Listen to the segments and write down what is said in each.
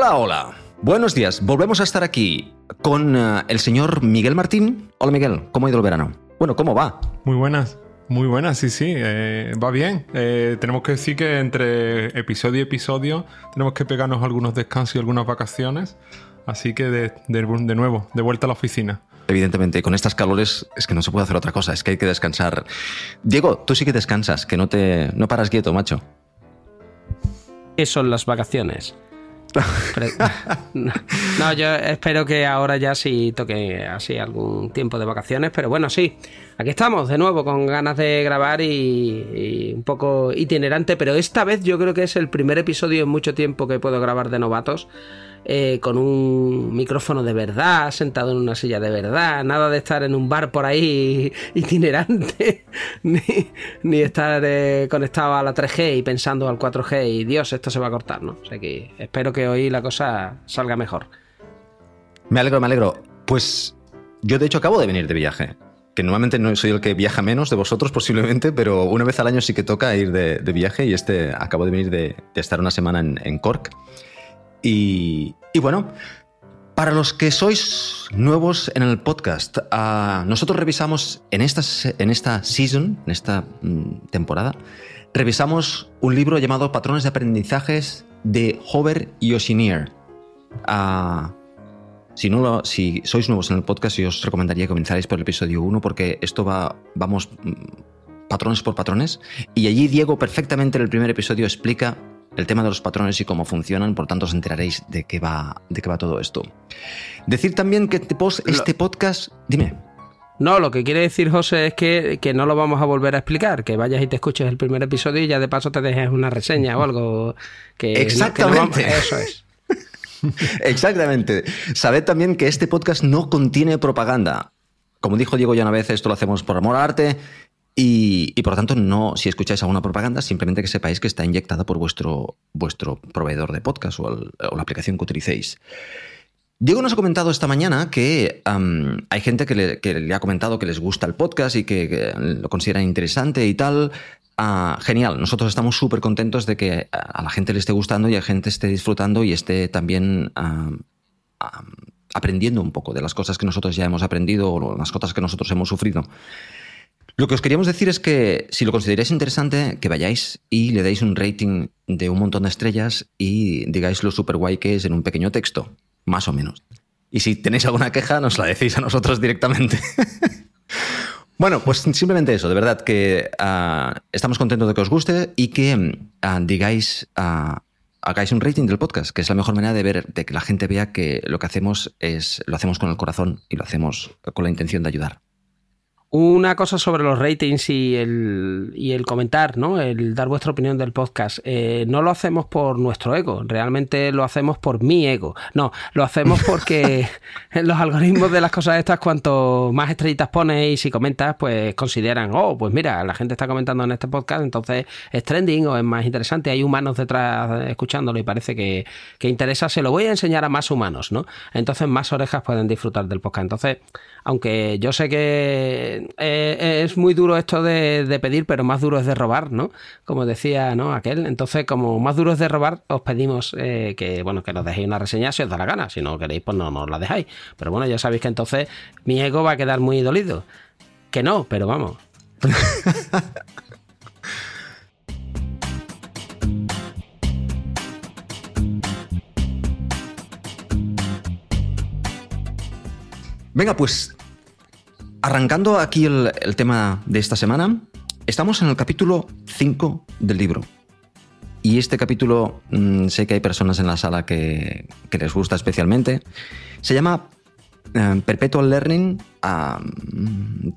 Hola, hola. Buenos días. Volvemos a estar aquí con eh, el señor Miguel Martín. Hola Miguel, ¿cómo ha ido el verano? Bueno, ¿cómo va? Muy buenas. Muy buenas, sí, sí, eh, va bien. Eh, tenemos que decir que entre episodio y episodio tenemos que pegarnos algunos descansos y algunas vacaciones. Así que de, de- de nuevo, de vuelta a la oficina. Evidentemente, con estas calores es que no se puede hacer otra cosa, es que hay que descansar. Diego, tú sí que descansas, que no te no paras quieto, macho. ¿Qué son las vacaciones? No, yo espero que ahora ya sí toque así algún tiempo de vacaciones, pero bueno, sí, aquí estamos de nuevo con ganas de grabar y, un poco itinerante, pero esta vez yo creo que es el primer episodio en mucho tiempo que puedo grabar de novatos. eh, con un micrófono de verdad, sentado en una silla de verdad, nada de estar en un bar por ahí itinerante, ni, ni estar eh, conectado a la 3G y pensando al 4G y Dios, esto se va a cortar, ¿no? O sea que espero que hoy la cosa salga mejor. Me alegro, me alegro. Pues yo de hecho acabo de venir de viaje. Que normalmente no soy el que viaja menos de vosotros posiblemente, pero una vez al año sí que toca ir de, viaje y este acabo de venir de, estar una semana en, Cork. Y, y bueno, para los que sois nuevos en el podcast, ah, nosotros revisamos en esta, en esta season, en esta mm, temporada, revisamos un libro llamado Patrones de Aprendizajes de Hover y Oshinier. Si, no lo- si sois nuevos en el podcast, yo os recomendaría que comenzarais por el episodio 1 porque esto va, vamos mm, patrones por patrones. Y allí Diego perfectamente en el primer episodio explica el tema de los patrones y cómo funcionan, por tanto os enteraréis de qué va, de qué va todo esto. Decir también que este, post- este podcast... Dime. No, lo que quiere decir José es que, que no lo vamos a volver a explicar, que vayas y te escuches el primer episodio y ya de paso te dejes una reseña o algo que... no- que no Exactamente. vamos- eso es. Exactamente. Sabed también que este podcast no contiene propaganda. Como dijo Diego ya una vez, esto lo hacemos por amor al arte y, por lo tanto no, si escucháis alguna propaganda, simplemente que sepáis que está inyectada por vuestro, vuestro proveedor de podcast o, la aplicación que utilicéis. Diego nos ha comentado esta mañana que hay gente que le, que le ha comentado que les gusta el podcast y que, que lo consideran interesante y tal. Ah, genial, nosotros estamos súper contentos de que a la gente le esté gustando y a la gente esté disfrutando y esté también am, am, aprendiendo un poco de las cosas que nosotros ya hemos aprendido o las cosas que nosotros hemos sufrido. Lo que os queríamos decir es que si lo consideráis interesante, que vayáis y le deis un rating de un montón de estrellas y digáis lo súper guay que es en un pequeño texto, más o menos. Y si tenéis alguna queja, nos la decís a nosotros directamente. bueno, pues simplemente eso, de verdad que ah, estamos contentos de que os guste y que ah, digáis, ah, hagáis un rating del podcast, que es la mejor manera de ver, de que la gente vea que lo que hacemos es, lo hacemos con el corazón y lo hacemos con la intención de ayudar. Una cosa sobre los ratings y el, y el comentar, ¿no? El dar vuestra opinión del podcast. Eh, no lo hacemos por nuestro ego, realmente lo hacemos por mi ego. No, lo hacemos porque los algoritmos de las cosas estas, cuanto más estrellitas pones y comentas, pues consideran, oh, pues mira, la gente está comentando en este podcast, entonces es trending o es más interesante. Hay humanos detrás escuchándolo y parece que, que interesa. Se lo voy a enseñar a más humanos, ¿no? Entonces más orejas pueden disfrutar del podcast. Entonces, aunque yo sé que eh, es muy duro esto de, pedir, pero más duro es de robar, ¿no? Como decía, ¿no? Aquel. Entonces, como más duro es de robar, os pedimos eh, que, bueno, que nos dejéis una reseña si os da la gana. Si no queréis, pues no nos la dejáis. Pero bueno, ya sabéis que entonces mi ego va a quedar muy dolido. Que no, pero vamos. Venga, pues arrancando aquí el, el tema de esta semana, estamos en el capítulo 5 del libro. Y este capítulo mm, sé que hay personas en la sala que, que les gusta especialmente. Se llama eh, Perpetual Learning. Ah, mm,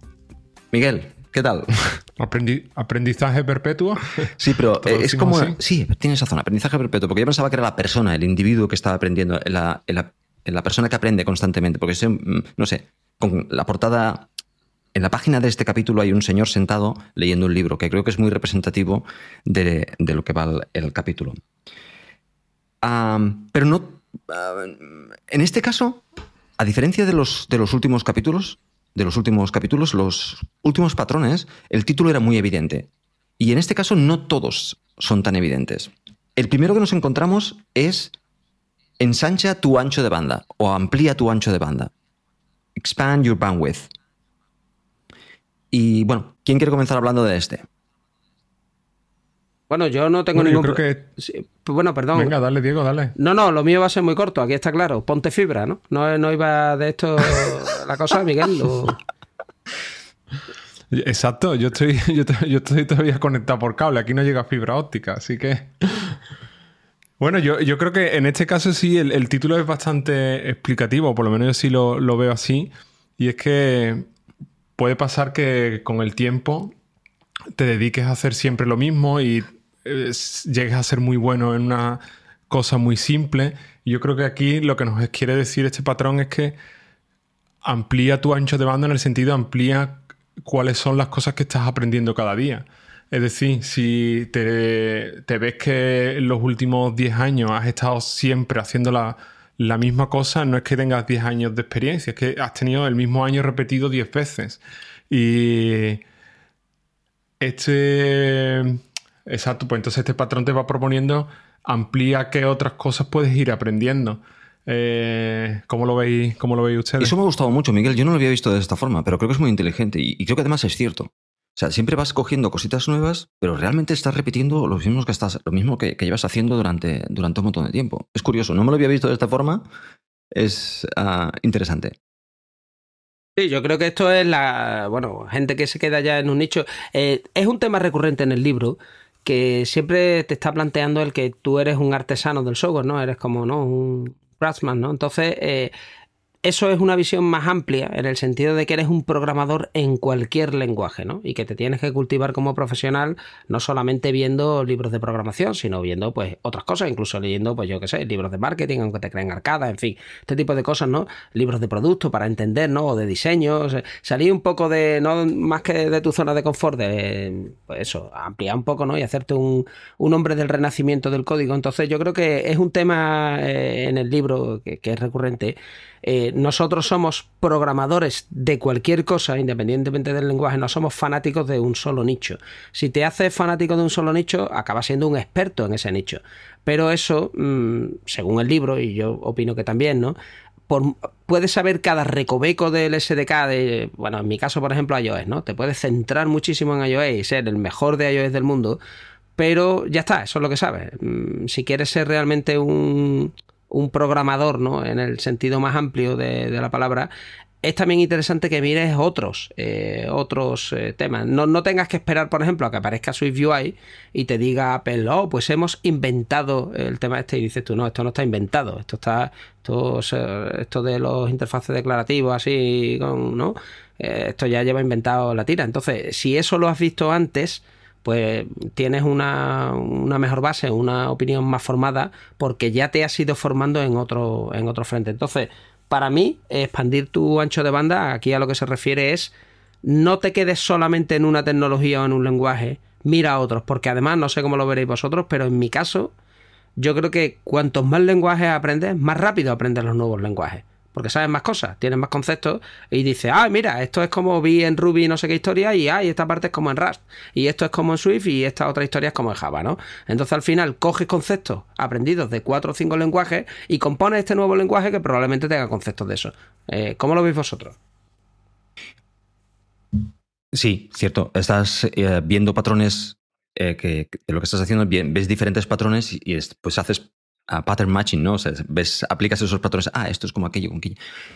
Miguel, ¿qué tal? Aprendi- aprendizaje perpetuo. Sí, pero ¿Lo eh, es como... así? Sí, tienes razón, aprendizaje perpetuo, porque yo pensaba que era la persona, el individuo que estaba aprendiendo, la, la- la persona que aprende constantemente, porque mm, no sé, con la portada... En la página de este capítulo hay un señor sentado leyendo un libro, que creo que es muy representativo de, lo que va el, capítulo. Pero no... en este caso, a diferencia de los, de los últimos capítulos, de los últimos capítulos, los últimos patrones, el título era muy evidente. Y en este caso no todos son tan evidentes. El primero que nos encontramos es ensancha tu ancho de banda o amplía tu ancho de banda. Expand your bandwidth. Y bueno, ¿quién quiere comenzar hablando de este? Bueno, yo no tengo Bueno, yo ningún... creo pro- que- Sí, pues bueno, perdón. Venga, dale, Diego, dale. No, no, lo mío va a ser muy corto, aquí está claro. Ponte fibra, ¿no? No, no iba de esto la cosa, Miguel. lo- Exacto, yo estoy, yo, to- yo estoy todavía conectado por cable, aquí no llega fibra óptica, así que... Bueno, yo, yo creo que en este caso sí, el, el título es bastante explicativo, por lo menos yo sí lo, lo veo así, y es que puede pasar que con el tiempo te dediques a hacer siempre lo mismo y eh, llegues a ser muy bueno en una cosa muy simple. Yo creo que aquí lo que nos quiere decir este patrón es que amplía tu ancho de banda en el sentido amplía cuáles son las cosas que estás aprendiendo cada día. Es decir, si te, te ves que en los últimos 10 años has estado siempre haciendo la, la misma cosa, no es que tengas 10 años de experiencia, es que has tenido el mismo año repetido 10 veces. Y este... Exacto, pues entonces este patrón te va proponiendo amplía qué otras cosas puedes ir aprendiendo. Eh, ¿cómo, lo veis, ¿Cómo lo veis ustedes? Eso me ha gustado mucho, Miguel. Yo no lo había visto de esta forma, pero creo que es muy inteligente y, y creo que además es cierto. O sea, siempre vas cogiendo cositas nuevas, pero realmente estás repitiendo lo mismo que, estás, lo mismo que, llevas haciendo durante, durante un montón de tiempo. Es curioso, no me lo había visto de esta forma. Es ah, interesante. Sí, yo creo que esto es la. Bueno, gente que se queda ya en un nicho. Eh, es un tema recurrente en el libro que siempre te está planteando el que tú eres un artesano del software, ¿no? Eres como, ¿no? Un craftsman, ¿no? Entonces, eh, eso es una visión más amplia en el sentido de que eres un programador en cualquier lenguaje, ¿no? Y que te tienes que cultivar como profesional no solamente viendo libros de programación, sino viendo pues otras cosas, incluso leyendo, pues yo qué sé, libros de marketing, aunque te creen arcada, en fin, este tipo de cosas, ¿no? Libros de producto para entender, ¿no? O de diseño, salir un poco de, no más que de tu zona de confort, de, pues eso, ampliar un poco, ¿no? Y hacerte un, un hombre del renacimiento del código. Entonces yo creo que es un tema eh, en el libro que es recurrente. Eh, nosotros somos programadores de cualquier cosa, independientemente del lenguaje, no somos fanáticos de un solo nicho. Si te haces fanático de un solo nicho, acabas siendo un experto en ese nicho. Pero eso, mmm, según el libro, y yo opino que también, ¿no? Puedes saber cada recoveco del SDK bueno, en mi caso, por ejemplo, iOS, ¿no? Te puedes centrar muchísimo en iOS y ser el mejor de iOS del mundo, pero ya está, eso es lo que sabes. Mm, Si quieres ser realmente un, un programador, ¿no? En el sentido más amplio de, la palabra, es también interesante que mires otros, eh, otros eh, temas. No, no, tengas que esperar, por ejemplo, a que aparezca SwiftUI y te diga Apple, oh, pues hemos inventado el tema este y dices tú, no, esto no está inventado, esto está, esto, esto de los interfaces declarativos así, con, ¿no? Eh, esto ya lleva inventado la tira. Entonces, si eso lo has visto antes, pues tienes una, una, mejor base, una opinión más formada, porque ya te has ido formando en otro, en otro frente. Entonces, para mí, expandir tu ancho de banda, aquí a lo que se refiere es no te quedes solamente en una tecnología o en un lenguaje, mira a otros, porque además, no sé cómo lo veréis vosotros, pero en mi caso, yo creo que cuantos más lenguajes aprendes, más rápido aprendes los nuevos lenguajes. Porque sabes más cosas, tienes más conceptos y dices, ah, mira, esto es como vi en Ruby no sé qué historia y, ah, y esta parte es como en Rust y esto es como en Swift y esta otra historia es como en Java, ¿no? Entonces al final coges conceptos aprendidos de cuatro o cinco lenguajes y compones este nuevo lenguaje que probablemente tenga conceptos de eso. Eh, ¿Cómo lo veis vosotros? Sí, cierto. Estás eh, viendo patrones eh, que, lo que estás haciendo, bien, ves diferentes patrones y, y es, pues haces uh, pattern matching, ¿no? O sea, ves, aplicas esos patrones, ah, esto es como aquello, aquello.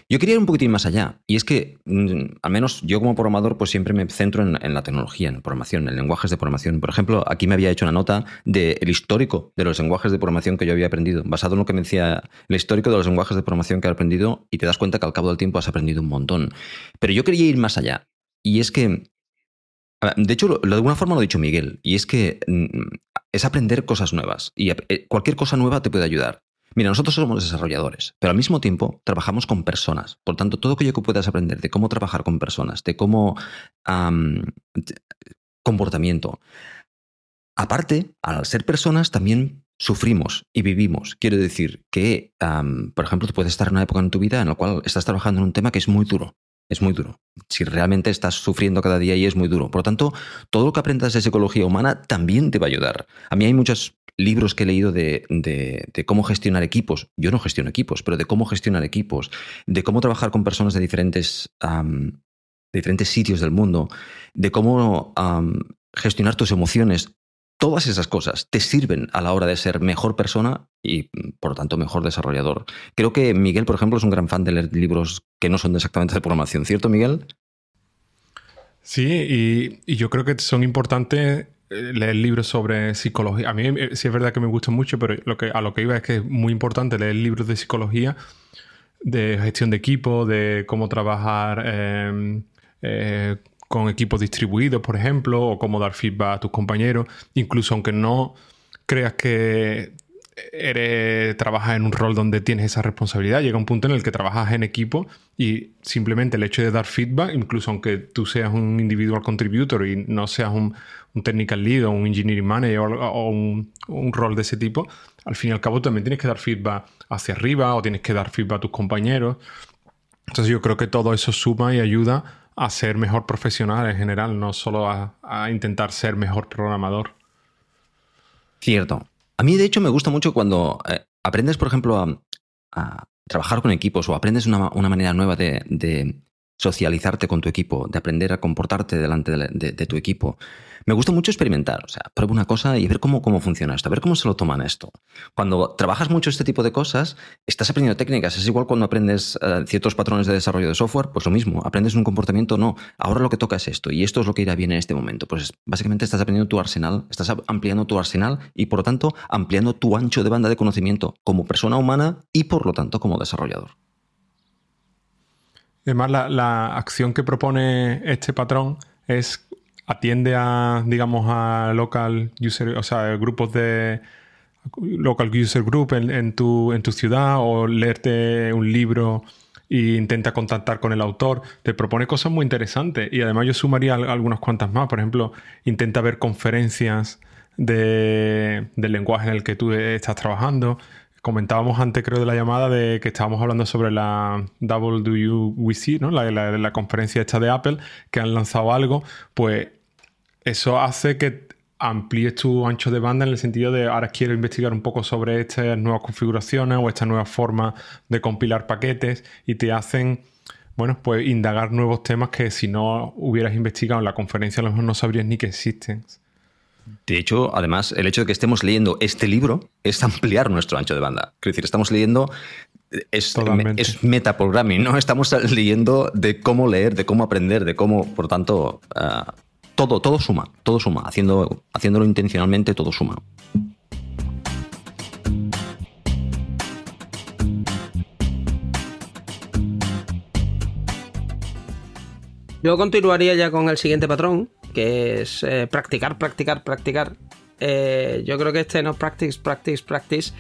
Yo quería ir un poquitín más allá, y es que, mm, al menos yo como programador, pues siempre me centro en, la tecnología, en programación, en lenguajes de programación. Por ejemplo, aquí me había hecho una nota del de histórico de los lenguajes de programación que yo había aprendido, basado en lo que me decía el histórico de los lenguajes de programación que he aprendido, y te das cuenta que al cabo del tiempo has aprendido un montón. Pero yo quería ir más allá, y es que de hecho, de alguna forma lo ha dicho Miguel, y es que mm, es aprender cosas nuevas. Y eh, cualquier cosa nueva te puede ayudar. Mira, nosotros somos desarrolladores, pero al mismo tiempo trabajamos con personas. Por tanto, todo aquello que puedas aprender de cómo trabajar con personas, de cómo comportamiento. Aparte, al ser personas, también sufrimos y vivimos. Quiero decir que, por ejemplo, tú puedes estar en una época en tu vida en la cual estás trabajando en un tema que es muy duro. Es muy duro. Si realmente estás sufriendo cada día y es muy duro. Por lo tanto, todo lo que aprendas de psicología humana también te va a ayudar. A mí hay muchos libros que he leído de, cómo gestionar equipos, yo no gestiono equipos, pero de cómo gestionar equipos, de cómo trabajar con personas de diferentes, diferentes sitios del mundo, de cómo gestionar tus emociones, todas esas cosas te sirven a la hora de ser mejor persona y, por lo tanto, mejor desarrollador. Creo que Miguel, por ejemplo, es un gran fan de leer libros que no son exactamente de programación, ¿cierto, Miguel? Sí, y, yo creo que son importantes eh, leer libros sobre psicología. A mí eh, sí es verdad que me gusta mucho, pero lo que, a lo que iba es que es muy importante leer libros de psicología, de gestión de equipo, de cómo trabajar em, eh, con equipos distribuidos, por ejemplo, o cómo dar feedback a tus compañeros, incluso aunque no creas que eres, trabajas en un rol donde tienes esa responsabilidad, llega un punto en el que trabajas en equipo y simplemente el hecho de dar feedback, incluso aunque tú seas un individual contributor y no seas un, technical lead o un engineering manager o, un, un, rol de ese tipo, al fin y al cabo también tienes que dar feedback hacia arriba o tienes que dar feedback a tus compañeros. Entonces yo creo que todo eso suma y ayuda a ser mejor profesional en general, no solo a, intentar ser mejor programador. Cierto. A mí, de hecho, me gusta mucho cuando eh, aprendes, por ejemplo, a, trabajar con equipos o aprendes una, manera nueva de, socializarte con tu equipo, de aprender a comportarte delante de, tu equipo. Me gusta mucho experimentar, o sea, prueba una cosa y ver cómo, cómo funciona esto, a ver cómo se lo toman esto. Cuando trabajas mucho este tipo de cosas, estás aprendiendo técnicas. Es igual cuando aprendes eh, ciertos patrones de desarrollo de software, pues lo mismo, aprendes un comportamiento, no, ahora lo que toca es esto y esto es lo que irá bien en este momento. Pues básicamente estás aprendiendo tu arsenal, estás ampliando tu arsenal y por lo tanto ampliando tu ancho de banda de conocimiento como persona humana y por lo tanto como desarrollador. Además, la, acción que propone este patrón es atiende a, digamos, a local user, o sea, grupos de local user group en, tu, en tu ciudad o leerte un libro e intenta contactar con el autor, te propone cosas muy interesantes y además yo sumaría algunas cuantas más, por ejemplo, intenta ver conferencias de, del lenguaje en el que tú estás trabajando, comentábamos antes, creo, de la llamada de que estábamos hablando sobre la WWC, ¿no? La, la, conferencia esta de Apple, que han lanzado algo, pues eso hace que amplíes tu ancho de banda en el sentido de ahora quiero investigar un poco sobre estas nuevas configuraciones o esta nueva forma de compilar paquetes y te hacen, bueno, pues indagar nuevos temas que si no hubieras investigado en la conferencia a lo mejor no sabrías ni que existen. De hecho, además, el hecho de que estemos leyendo este libro es ampliar nuestro ancho de banda. Es decir, estamos leyendo es, es, metaprogramming, ¿no? Estamos leyendo de cómo leer, de cómo aprender, de cómo, por tanto, ah, todo, todo suma, todo suma. Haciendo, haciéndolo intencionalmente, todo suma. Yo continuaría ya con el siguiente patrón, que es eh, practicar, practicar, practicar. Eh, yo creo que este no practice, practice, practice.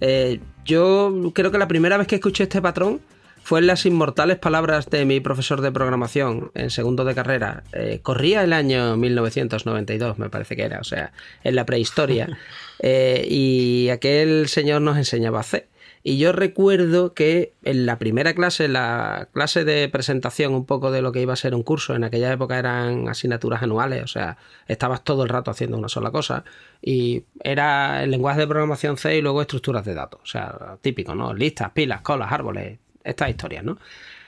Eh, yo creo que la primera vez que escuché este patrón fue en las inmortales palabras de mi profesor de programación en segundo de carrera. corría el año 1992, me parece que era, o sea, en la prehistoria. y aquel señor nos enseñaba a hacer. Y yo recuerdo que en la primera clase, la clase de presentación un poco de lo que iba a ser un curso, en aquella época eran asignaturas anuales, o sea, estabas todo el rato haciendo una sola cosa y era el lenguaje de programación C y luego estructuras de datos, o sea, típico, ¿no? Listas, pilas, colas, árboles, estas historias, ¿no?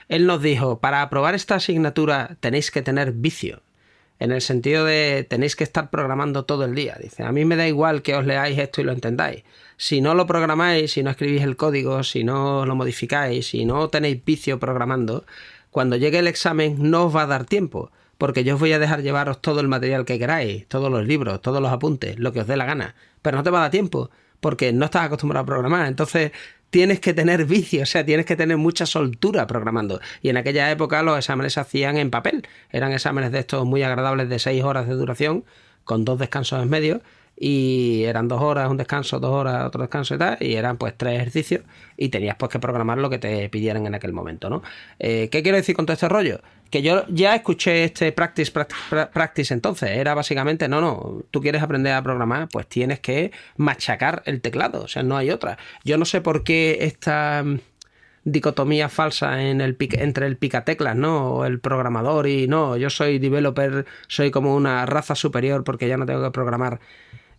Él nos dijo, para aprobar esta asignatura tenéis que tener vicio, en el sentido de tenéis que estar programando todo el día. Dice, a mí me da igual que os leáis esto y lo entendáis. Si no lo programáis, si no escribís el código, si no lo modificáis, si no tenéis vicio programando, cuando llegue el examen no os va a dar tiempo, porque yo os voy a dejar llevaros todo el material que queráis, todos los libros, todos los apuntes, lo que os dé la gana, pero no te va a dar tiempo, porque no estás acostumbrado a programar, entonces tienes que tener vicio, o sea, tienes que tener mucha soltura programando. Y en aquella época los exámenes se hacían en papel, eran exámenes de estos muy agradables de seis horas de duración, con dos descansos en medio, y eran dos horas, un descanso, dos horas, otro descanso y tal, y eran pues tres ejercicios y tenías pues que programar lo que te pidieran en aquel momento, ¿no? Eh, ¿Qué quiero decir con todo este rollo? Que yo ya escuché este practice, practice, practice entonces, era básicamente, no, no, tú quieres aprender a programar, pues tienes que machacar el teclado, o sea, no hay otra. Yo no sé por qué esta mm, dicotomía falsa en el entre el picateclas, ¿no? O el programador y no, yo soy developer, soy como una raza superior porque ya no tengo que programar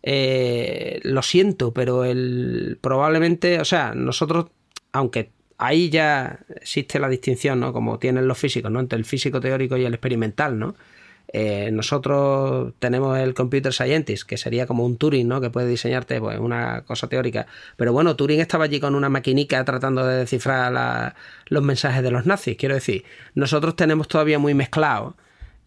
eh, lo siento, pero el, probablemente, o sea, nosotros, aunque ahí ya existe la distinción, ¿no? Como tienen los físicos, ¿no? Entre el físico teórico y el experimental, ¿no? Eh, nosotros tenemos el Computer Scientist, que sería como un Turing, ¿no? Que puede diseñarte pues, una cosa teórica. Pero bueno, Turing estaba allí con una maquinica tratando de descifrar los mensajes de los nazis. Quiero decir, nosotros tenemos todavía muy mezclado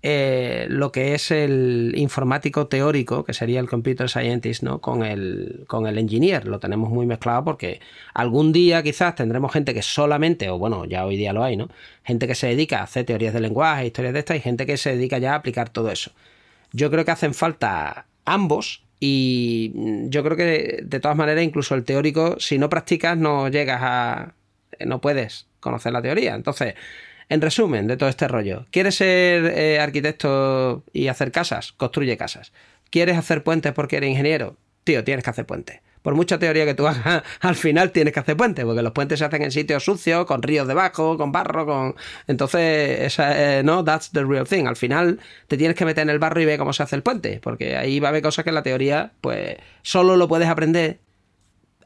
eh, lo que es el informático teórico, que sería el computer scientist, ¿no? Con el, con el engineer. Lo tenemos muy mezclado porque algún día quizás tendremos gente que solamente, o bueno, ya hoy día lo hay, ¿no? Gente que se dedica a hacer teorías de lenguaje, historias de estas, y gente que se dedica ya a aplicar todo eso. Yo creo que hacen falta ambos. Y yo creo que de todas maneras, incluso el teórico, si no practicas, no llegas a. no puedes conocer la teoría. Entonces, en resumen de todo este rollo, ¿quieres ser eh, arquitecto y hacer casas? Construye casas. ¿Quieres hacer puentes porque eres ingeniero? Tío, tienes que hacer puentes. Por mucha teoría que tú hagas, al final tienes que hacer puentes, porque los puentes se hacen en sitios sucios, con ríos debajo, con barro, con... Entonces, esa, eh, no, that's the real thing. Al final te tienes que meter en el barro y ver cómo se hace el puente, porque ahí va a haber cosas que en la teoría, pues, solo lo puedes aprender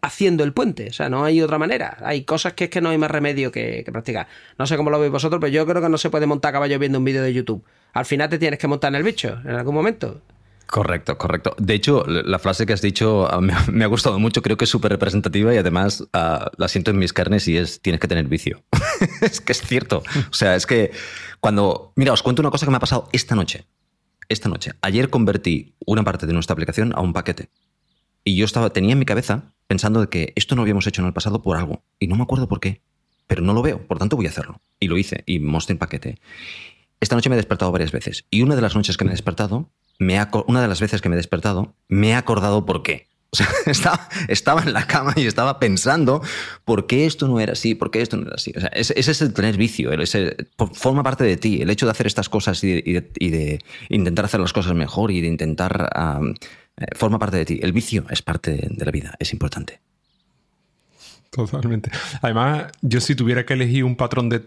haciendo el puente. O sea, no hay otra manera. Hay cosas que es que no hay más remedio que, practicar. No sé cómo lo veis vosotros, pero yo creo que no se puede montar caballo viendo un vídeo de YouTube. Al final te tienes que montar en el bicho, en algún momento. Correcto, correcto. De hecho, la frase que has dicho ah, me ha gustado mucho, creo que es súper representativa y además ah, la siento en mis carnes y es tienes que tener vicio. es que es cierto. O sea, es que cuando... Mira, os cuento una cosa que me ha pasado esta noche. Esta noche. Ayer convertí una parte de nuestra aplicación a un paquete. Y yo estaba, tenía en mi cabeza pensando de que esto no habíamos hecho en el pasado por algo. Y no me acuerdo por qué. Pero no lo veo, por tanto voy a hacerlo. Y lo hice y mostré en paquete. Esta noche me he despertado varias veces. Y una de las noches que me he despertado, me una de las veces que me he despertado, me he acordado por qué. Estaba, estaba, en la cama y estaba pensando por qué esto no era así, por qué esto no era así. O ese, es el tener vicio, ese, forma parte de ti. El hecho de hacer estas cosas y de, intentar hacer las cosas mejor y de intentar forma parte de ti. El vicio es parte de la vida, es importante. Totalmente. Además, yo si tuviera que elegir un patrón de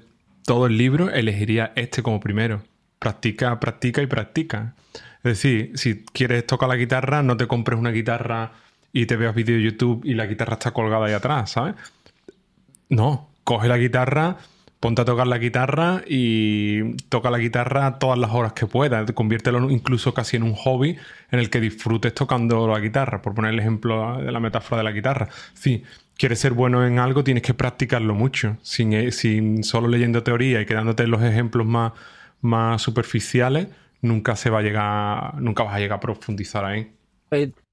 todo el libro, elegiría este como primero. Practica, practica y practica. Es decir, si quieres tocar la guitarra, no te compres una guitarra y te veas vídeo de YouTube y la guitarra está colgada ahí atrás, ¿sabes? No, coge la guitarra, ponte a tocar la guitarra y toca la guitarra todas las horas que puedas. Conviértelo incluso casi en un hobby en el que disfrutes tocando la guitarra, por poner el ejemplo de la metáfora de la guitarra. Si quieres ser bueno en algo, tienes que practicarlo mucho, sin, eh, sin solo leyendo teoría y quedándote en los ejemplos más, más superficiales, nunca se va a llegar, nunca vas a llegar a profundizar ahí.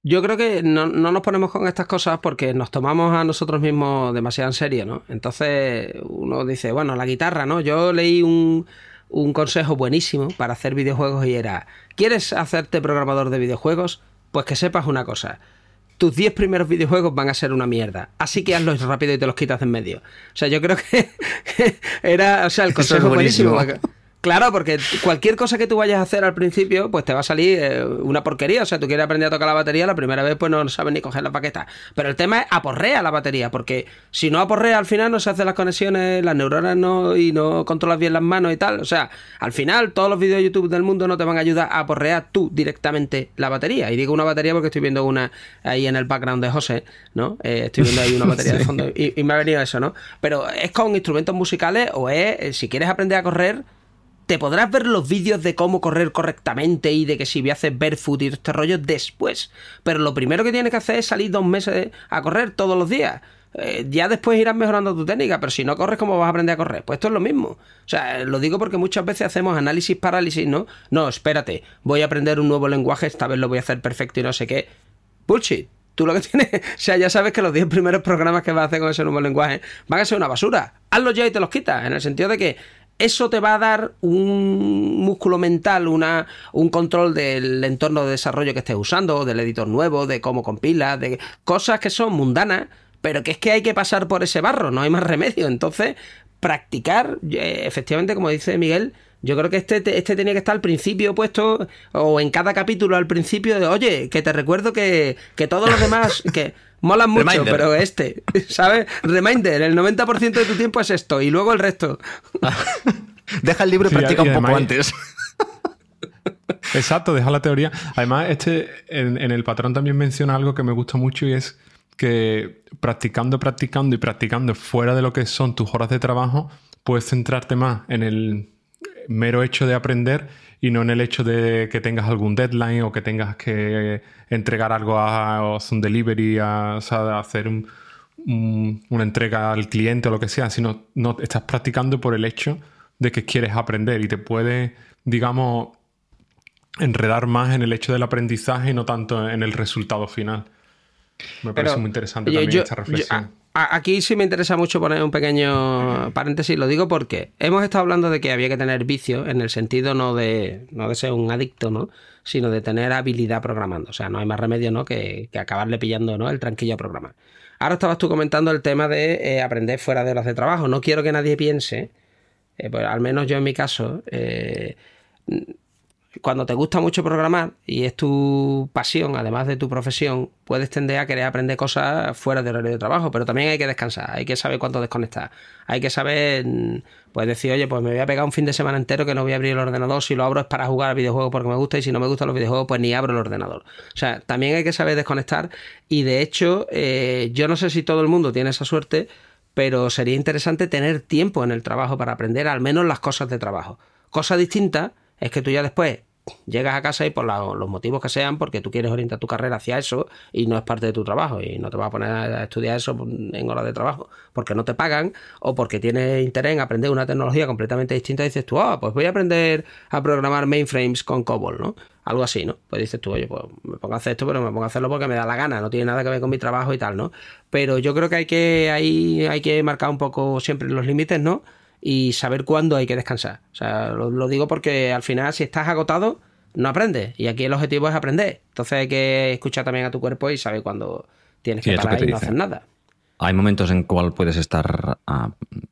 Yo creo que no, nos ponemos con estas cosas porque nos tomamos a nosotros mismos demasiado en serio, ¿no? Entonces uno dice, bueno, la guitarra, ¿no? Yo leí un, un consejo buenísimo para hacer videojuegos y era, ¿quieres hacerte programador de videojuegos? Pues que sepas una cosa, tus 10 primeros videojuegos van a ser una mierda. Así que hazlos rápido y te los quitas de en medio. O sea, yo creo que era, o sea, el consejo buenísimo. Claro, porque cualquier cosa que tú vayas a hacer al principio, pues te va a salir eh, una porquería. O sea, tú quieres aprender a tocar la batería, la primera vez pues no sabes ni coger la paqueta. Pero el tema es aporrea la batería, porque si no aporrea al final no se hacen las conexiones, las neuronas no y no controlas bien las manos y tal. O sea, al final todos los vídeos de YouTube del mundo no te van a ayudar a aporrear tú directamente la batería. Y digo una batería porque estoy viendo una ahí en el background de José, ¿no? Eh, estoy viendo ahí una batería de fondo y, y, me ha venido eso, ¿no? Pero es con instrumentos musicales o es, eh, si quieres aprender a correr te podrás ver los vídeos de cómo correr correctamente y de que si hacer barefoot y este rollo después. Pero lo primero que tienes que hacer es salir dos meses a correr todos los días. Eh, ya después irás mejorando tu técnica, pero si no corres, ¿cómo vas a aprender a correr? Pues esto es lo mismo. O sea, lo digo porque muchas veces hacemos análisis parálisis, ¿no? No, espérate, voy a aprender un nuevo lenguaje, esta vez lo voy a hacer perfecto y no sé qué. Bullshit. Tú lo que tienes, o sea, ya sabes que los 10 primeros programas que vas a hacer con ese nuevo lenguaje van a ser una basura. Hazlos ya y te los quitas, en el sentido de que eso te va a dar un músculo mental, una, un control del entorno de desarrollo que estés usando, del editor nuevo, de cómo compilas, de cosas que son mundanas, pero que es que hay que pasar por ese barro, no hay más remedio. Entonces, practicar, eh, efectivamente, como dice Miguel, yo creo que este, este tenía que estar al principio puesto, o en cada capítulo al principio, de oye, que te recuerdo que, que todos los demás, que molan mucho, pero este, ¿sabes? Reminder, el 90% de tu tiempo es esto, y luego el resto. Deja el libro y practica un poco antes. Exacto, deja la teoría. Además, este en, el patrón también menciona algo que me gusta mucho y es que practicando, practicando y practicando fuera de lo que son tus horas de trabajo, puedes centrarte más en el mero hecho de aprender y no en el hecho de que tengas algún deadline o que tengas que entregar algo a, un delivery, a, hacer una entrega al cliente o lo que sea, sino no estás practicando por el hecho de que quieres aprender y te puede, digamos, enredar más en el hecho del aprendizaje y no tanto en el resultado final. Me parece muy interesante también esta reflexión. Aquí sí me interesa mucho poner un pequeño paréntesis, lo digo porque hemos estado hablando de que había que tener vicio en el sentido no de, no de ser un adicto, ¿no? sino de tener habilidad programando. O sea, no hay más remedio ¿no? que, acabarle pillando ¿no? el tranquillo a programar. Ahora estabas tú comentando el tema de eh, aprender fuera de horas de trabajo. No quiero que nadie piense, eh, pues, al menos yo en mi caso, eh, cuando te gusta mucho programar y es tu pasión, además de tu profesión, puedes tender a querer aprender cosas fuera del horario de trabajo, pero también hay que descansar, hay que saber cuándo desconectar, hay que saber, pues decir, oye, pues me voy a pegar un fin de semana entero que no voy a abrir el ordenador, si lo abro es para jugar a videojuegos porque me gusta y si no me gustan los videojuegos, pues ni abro el ordenador. O sea, también hay que saber desconectar y de hecho, eh, yo no sé si todo el mundo tiene esa suerte, pero sería interesante tener tiempo en el trabajo para aprender al menos las cosas de trabajo. Cosa distinta es que tú ya después llegas a casa y por los motivos que sean, porque tú quieres orientar tu carrera hacia eso y no es parte de tu trabajo y no te vas a poner a estudiar eso en horas de trabajo porque no te pagan o porque tienes interés en aprender una tecnología completamente distinta y dices tú, ah, pues voy a aprender a programar mainframes con COBOL, ¿no? Algo así, ¿no? Pues dices tú, oye, pues me pongo a hacer esto, pero me pongo a hacerlo porque me da la gana, no tiene nada que ver con mi trabajo y tal, ¿no? Pero yo creo que hay que, ahí hay que marcar un poco siempre los límites, ¿no? Y saber cuándo hay que descansar. O sea, lo, digo porque al final si estás agotado, no aprendes. Y aquí el objetivo es aprender. Entonces hay que escuchar también a tu cuerpo y saber cuándo tienes que parar y no hacer nada. Hay momentos en cual puedes estar, ah,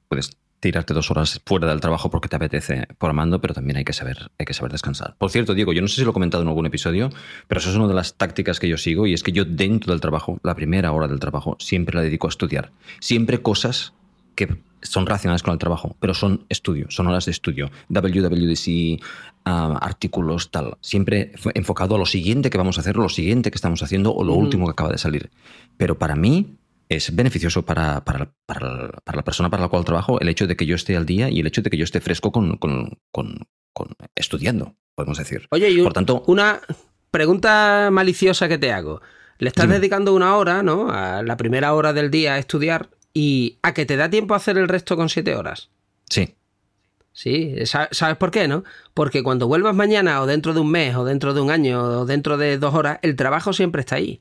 puedes tirarte dos horas fuera del trabajo porque te apetece programando, pero también hay que saber, hay que saber descansar. Por cierto, Diego, yo no sé si lo he comentado en algún episodio, pero eso es una de las tácticas que yo sigo y es que yo dentro del trabajo, la primera hora del trabajo, siempre la dedico a estudiar. Siempre cosas que son relacionadas con el trabajo, pero son estudios, son horas de estudio. WWDC, ah, artículos, tal. Siempre enfocado a lo siguiente que vamos a hacer, lo siguiente que estamos haciendo o lo último que acaba de salir. Pero para mí es beneficioso para, para, la persona para la cual trabajo el hecho de que yo esté al día y el hecho de que yo esté fresco con, estudiando, podemos decir. Oye, y Por tanto, una pregunta maliciosa que te hago. Le estás dedicando una hora, ¿no? A la primera hora del día a estudiar y a que te da tiempo a hacer el resto con siete horas. Sí. Sí, ¿sabes por qué, no? Porque cuando vuelvas mañana o dentro de un mes o dentro de un año o dentro de dos horas, el trabajo siempre está ahí.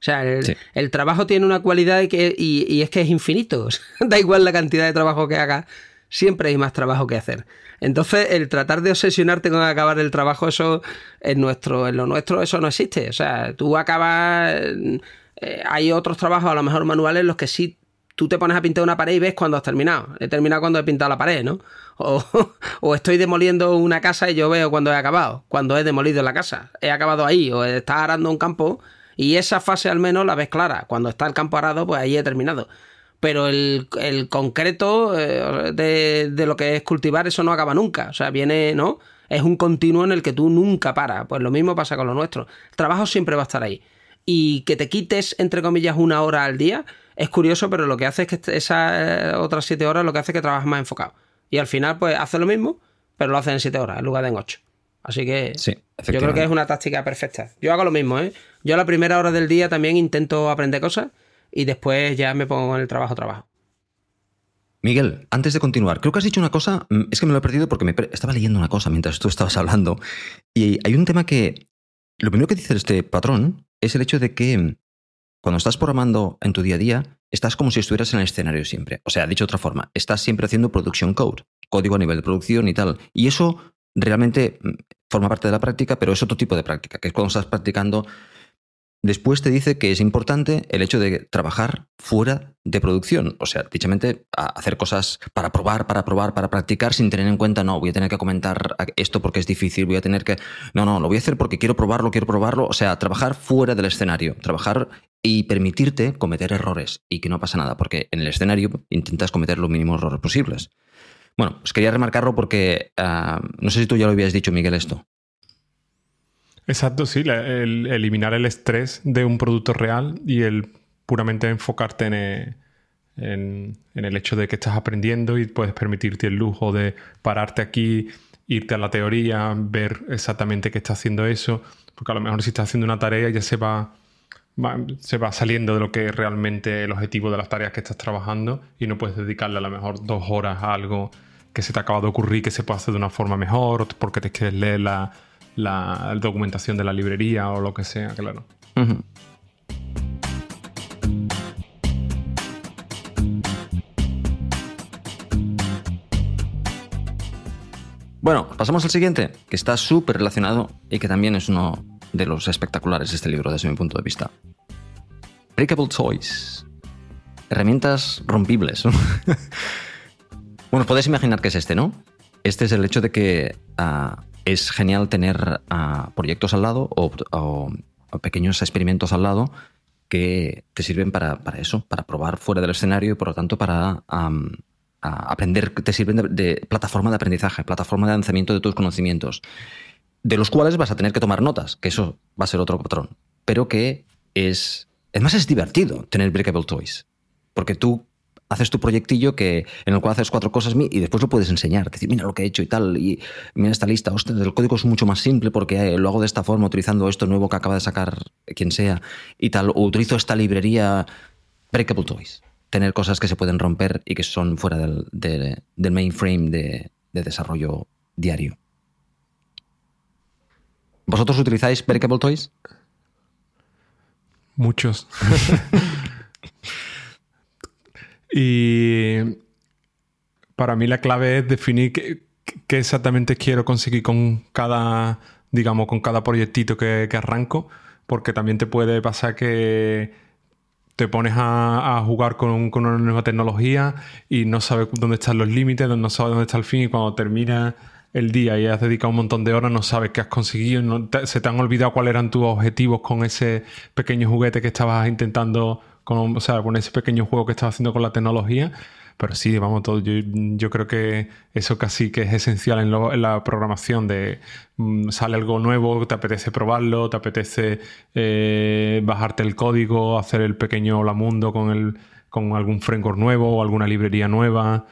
O sea, el, trabajo tiene una cualidad que, y, es que es infinito. da igual la cantidad de trabajo que hagas, siempre hay más trabajo que hacer. Entonces, el tratar de obsesionarte con acabar el trabajo, eso en nuestro, en lo nuestro, eso no existe. O sea, tú acabas. Eh, hay otros trabajos, a lo mejor manuales, los que sí tú te pones a pintar una pared y ves cuando has terminado. He terminado cuando he pintado la pared, ¿no? O, estoy demoliendo una casa y yo veo cuando he acabado, cuando he demolido la casa. He acabado ahí, o está arando un campo y esa fase al menos la ves clara. Cuando está el campo arado, pues ahí he terminado. Pero el, concreto eh, de, de, lo que es cultivar, eso no acaba nunca. O sea, viene, ¿no? Es un continuo en el que tú nunca paras. Pues lo mismo pasa con lo nuestro. El trabajo siempre va a estar ahí. Y que te quites, entre comillas, una hora al día, es curioso, pero lo que hace es que esas otras siete horas lo que hace es que trabajas más enfocado. Y al final, pues hace lo mismo, pero lo hace en siete horas en lugar de en ocho. Así que yo creo que es una táctica perfecta. Yo hago lo mismo, ¿eh? Yo a la primera hora del día también intento aprender cosas y después ya me pongo en el trabajo, trabajo. Miguel, antes de continuar, creo que has dicho una cosa, mm, es que me lo he perdido porque me estaba leyendo una cosa mientras tú estabas hablando. Y hay un tema que, lo primero que dice este patrón es el hecho de que cuando estás programando en tu día a día, estás como si estuvieras en el escenario siempre. O sea, dicho de otra forma, estás siempre haciendo production code, código a nivel de producción y tal. Y eso realmente mm, forma parte de la práctica, pero es otro tipo de práctica, que es cuando estás practicando Después te dice que es importante el hecho de trabajar fuera de producción, o sea, dichamente hacer cosas para probar, para probar, para practicar sin tener en cuenta, no, voy a tener que comentar esto porque es difícil, voy a tener que, no, no, lo voy a hacer porque quiero probarlo, quiero probarlo, o sea, trabajar fuera del escenario, trabajar y permitirte cometer errores y que no pasa nada, porque en el escenario intentas cometer los mínimos errores posibles. Bueno, pues quería remarcarlo porque ah, no sé si tú ya lo habías dicho, Miguel, esto. Exacto, sí, el, eliminar el estrés de un producto real y el puramente enfocarte en en, el hecho de que estás aprendiendo y puedes permitirte el lujo de pararte aquí, irte a la teoría, ver exactamente qué está haciendo eso, porque a lo mejor si estás haciendo una tarea ya se va, se va saliendo de lo que es realmente el objetivo de las tareas que estás trabajando y no puedes dedicarle a lo mejor dos horas a algo que se te acaba de ocurrir que se puede hacer de una forma mejor, porque te quieres leer la, documentación de la librería o lo que sea, claro. Bueno, pasamos al siguiente, que está súper relacionado y que también es uno de los espectaculares de este libro desde mi punto de vista. Breakable Toys. Herramientas rompibles. bueno, os podéis imaginar qué es este, ¿no? Este es el hecho de que ah, es genial tener ah, proyectos al lado o, pequeños experimentos al lado que te sirven para, eso, para probar fuera del escenario y por lo tanto para aprender, te sirven de, plataforma de aprendizaje, plataforma de lanzamiento de tus conocimientos, de los cuales vas a tener que tomar notas, que eso va a ser otro patrón, pero que es, además es divertido tener Breakable Toys, porque tú haces tu proyectillo que, en el cual haces cuatro cosas y después lo puedes enseñar, decir, mira lo que he hecho y tal, y mira esta lista, ostras, el código es mucho más simple porque eh, lo hago de esta forma, utilizando esto nuevo que acaba de sacar quien sea y tal, o utilizo esta librería Breakable Toys tener cosas que se pueden romper y que son fuera del, mainframe de, desarrollo diario. ¿Vosotros utilizáis Breakable Toys? Muchos. y para mí la clave es definir qué, exactamente quiero conseguir con cada, digamos, con cada proyectito que arranco, porque también te puede pasar que te pones a, jugar con, una nueva tecnología y no sabes dónde están los límites, no sabes dónde está el fin y cuando termina el día y has dedicado un montón de horas, no sabes qué has conseguido, se te han olvidado cuáles eran tus objetivos con ese pequeño juguete que estabas intentando, con, o sea, con ese pequeño juego que estabas haciendo con la tecnología pero sí, vamos, todo. Yo, creo que eso casi que es esencial en, la programación de mm, sale algo nuevo, te apetece probarlo, te apetece eh, bajarte el código, hacer el pequeño hola mundo con, el, con algún framework nuevo o alguna librería nueva.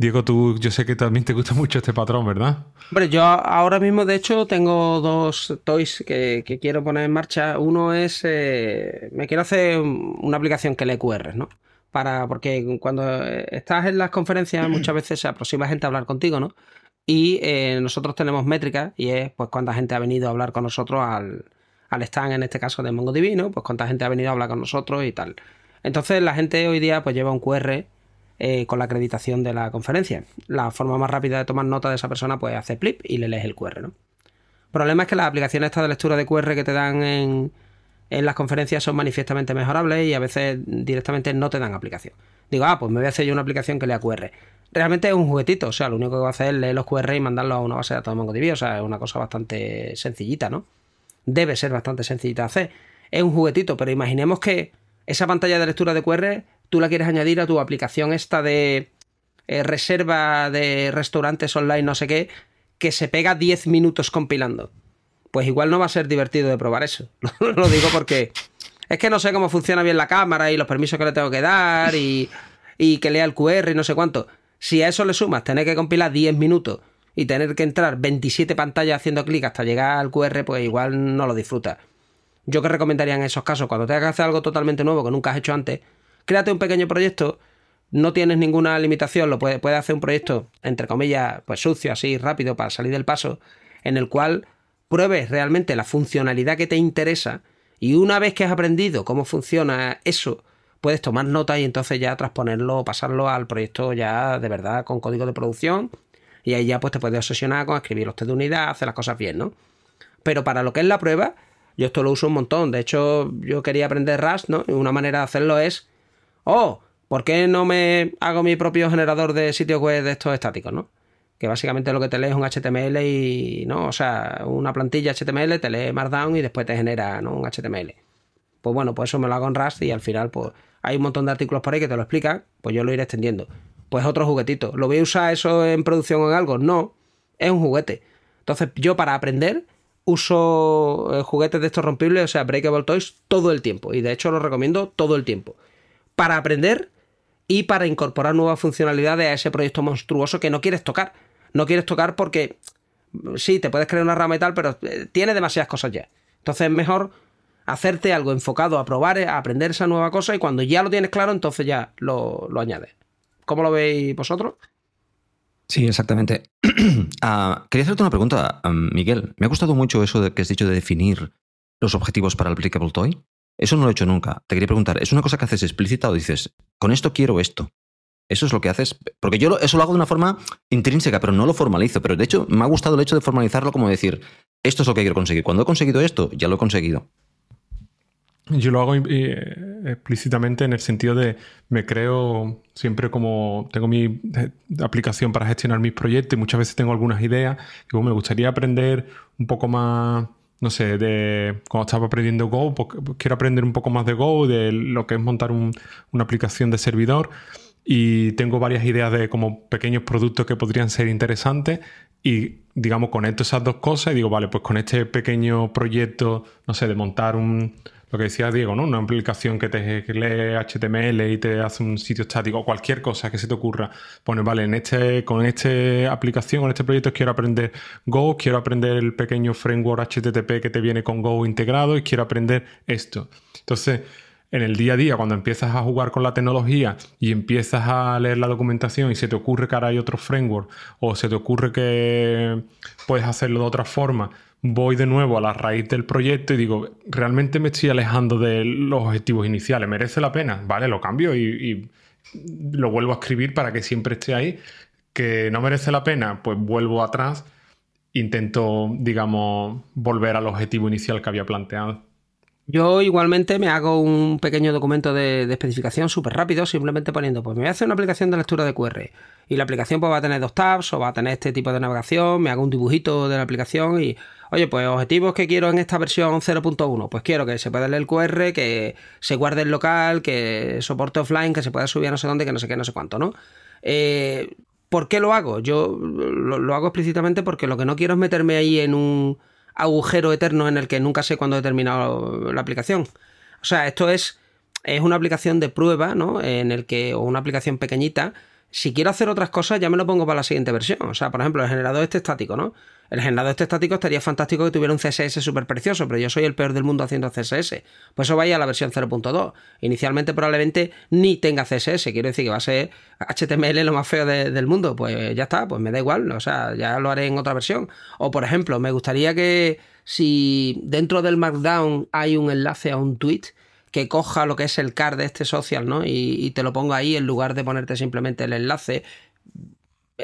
Diego, tú, yo sé que también te gusta mucho este patrón, ¿verdad? Hombre, yo ahora mismo, de hecho, tengo dos toys que, quiero poner en marcha. Uno es, eh, me quiero hacer una aplicación que lee QR, ¿no? para porque cuando eh, estás en las conferencias muchas veces se aproxima gente a hablar contigo, ¿no? Y eh, nosotros tenemos métricas y es pues cuánta gente ha venido a hablar con nosotros al, al stand, en este caso de MongoDB, ¿no? Pues cuánta gente ha venido a hablar con nosotros y tal. Entonces la gente hoy día pues lleva un QR eh, con la acreditación de la conferencia. La forma más rápida de tomar nota de esa persona pues hace plip y le lees el QR, ¿no? El problema es que las aplicaciones estas de lectura de QR que te dan en, en las conferencias son manifiestamente mejorables y a veces directamente no te dan aplicación. Digo, ah, pues me voy a hacer yo una aplicación que lea QR. Realmente es un juguetito, o sea, lo único que va a hacer es leer los QR y mandarlos a una base de datos de MongoDB, o sea, es una cosa bastante sencillita, ¿no? Debe ser bastante sencillita de hacer. Es un juguetito, pero imaginemos que esa pantalla de lectura de QR tú la quieres añadir a tu aplicación esta de eh, reserva de restaurantes online, no sé qué, que se pega 10 minutos compilando pues igual no va a ser divertido de probar eso. Lo digo porque es que no sé cómo funciona bien la cámara y los permisos que le tengo que dar y, que lea el QR y no sé cuánto. Si a eso le sumas tener que compilar 10 minutos y tener que entrar 27 pantallas haciendo clic hasta llegar al QR, pues igual no lo disfrutas. Yo que recomendaría en esos casos, cuando tengas que hacer algo totalmente nuevo que nunca has hecho antes, créate un pequeño proyecto, no tienes ninguna limitación, lo puedes, hacer un proyecto, entre comillas, pues sucio, así, rápido, para salir del paso, en el cual pruebes realmente la funcionalidad que te interesa y una vez que has aprendido cómo funciona eso, puedes tomar nota y entonces ya transponerlo, pasarlo al proyecto ya de verdad con código de producción y ahí ya pues te puedes obsesionar con escribir los test de unidad, hacer las cosas bien, ¿no? Pero para lo que es la prueba, yo esto lo uso un montón. De hecho, yo quería aprender Rust, ¿no? Y una manera de hacerlo es, oh, ¿por qué no me hago mi propio generador de sitios web de estos estáticos, ¿no? que básicamente lo que te lee es un HTML y, ¿no? O sea, una plantilla HTML, te lee Markdown y después te genera, ¿no? Un HTML. Pues bueno, pues eso me lo hago en Rust y al final, pues hay un montón de artículos por ahí que te lo explican, pues yo lo iré extendiendo. Pues otro juguetito. ¿Lo voy a usar eso en producción o en algo? No, es un juguete. Entonces, yo para aprender, uso eh, juguetes de estos rompibles, o sea, Breakable Toys, todo el tiempo. Y de hecho lo recomiendo todo el tiempo. Para aprender y para incorporar nuevas funcionalidades a ese proyecto monstruoso que no quieres tocar. No quieres tocar porque sí, te puedes crear una rama y tal, pero eh, tiene demasiadas cosas ya. Entonces es mejor hacerte algo enfocado a probar, a aprender esa nueva cosa y cuando ya lo tienes claro, entonces ya lo, lo añades. ¿Cómo lo veis vosotros? Sí, exactamente. Ah, quería hacerte una pregunta, Miguel. Me ha gustado mucho eso de que has dicho de definir los objetivos para el Applicable Toy. Eso no lo he hecho nunca. Te quería preguntar, ¿es una cosa que haces explícita o dices, con esto quiero esto? Eso es lo que haces. Porque yo eso lo hago de una forma intrínseca, pero no lo formalizo. Pero de hecho, me ha gustado el hecho de formalizarlo como decir, esto es lo que quiero conseguir. Cuando he conseguido esto, ya lo he conseguido. Yo lo hago eh, explícitamente en el sentido de me creo siempre como tengo mi eh, aplicación para gestionar mis proyectos y muchas veces tengo algunas ideas. Digo, me gustaría aprender un poco más, no sé, de cuando estaba aprendiendo Go, pues, quiero aprender un poco más de Go, de lo que es montar una aplicación de servidor. Y tengo varias ideas de como pequeños productos que podrían ser interesantes. Y digamos conecto esas dos cosas y digo, vale, pues con este pequeño proyecto, no sé, de montar un lo que decía Diego, ¿no? Una aplicación que te lee HTML y te hace un sitio estático, cualquier cosa que se te ocurra. Pone, vale, este, con esta aplicación, con este proyecto quiero aprender Go, quiero aprender el pequeño framework HTTP que te viene con Go integrado y quiero aprender esto. Entonces, en el día a día, cuando empiezas a jugar con la tecnología y empiezas a leer la documentación y se te ocurre que ahora hay otro framework o se te ocurre que puedes hacerlo de otra forma, voy de nuevo a la raíz del proyecto y digo, realmente me estoy alejando de los objetivos iniciales, ¿merece la pena? Vale, lo cambio y, lo vuelvo a escribir para que siempre esté ahí. ¿Que no merece la pena? Pues vuelvo atrás, intento, digamos, volver al objetivo inicial que había planteado. Yo igualmente me hago un pequeño documento de, especificación súper rápido, simplemente poniendo, pues me voy a hacer una aplicación de lectura de QR. Y la aplicación pues va a tener dos tabs o va a tener este tipo de navegación, me hago un dibujito de la aplicación y Oye, pues objetivos que quiero en esta versión 0.1. Pues quiero que se pueda leer el QR, que se guarde el local, que soporte offline, que se pueda subir a no sé dónde, que no sé qué, no sé cuánto, ¿no? Eh, ¿Por qué lo hago? Yo lo, hago explícitamente porque lo que no quiero es meterme ahí en un agujero eterno en el que nunca sé cuándo he terminado la aplicación. O sea, esto es, es una aplicación de prueba, ¿no? En el que, o una aplicación pequeñita. Si quiero hacer otras cosas, ya me lo pongo para la siguiente versión. O sea, por ejemplo, el generador este estático, ¿no? El generador este estático estaría fantástico que tuviera un CSS súper precioso, pero yo soy el peor del mundo haciendo CSS. Pues eso vaya a la versión 0.2. Inicialmente probablemente ni tenga CSS, quiero decir que va a ser HTML lo más feo del mundo. Pues ya está, pues me da igual, o sea, ya lo haré en otra versión. O por ejemplo, me gustaría que si dentro del Markdown hay un enlace a un tweet, que coja lo que es el card de este social, ¿no? Y, y, te lo ponga ahí en lugar de ponerte simplemente el enlace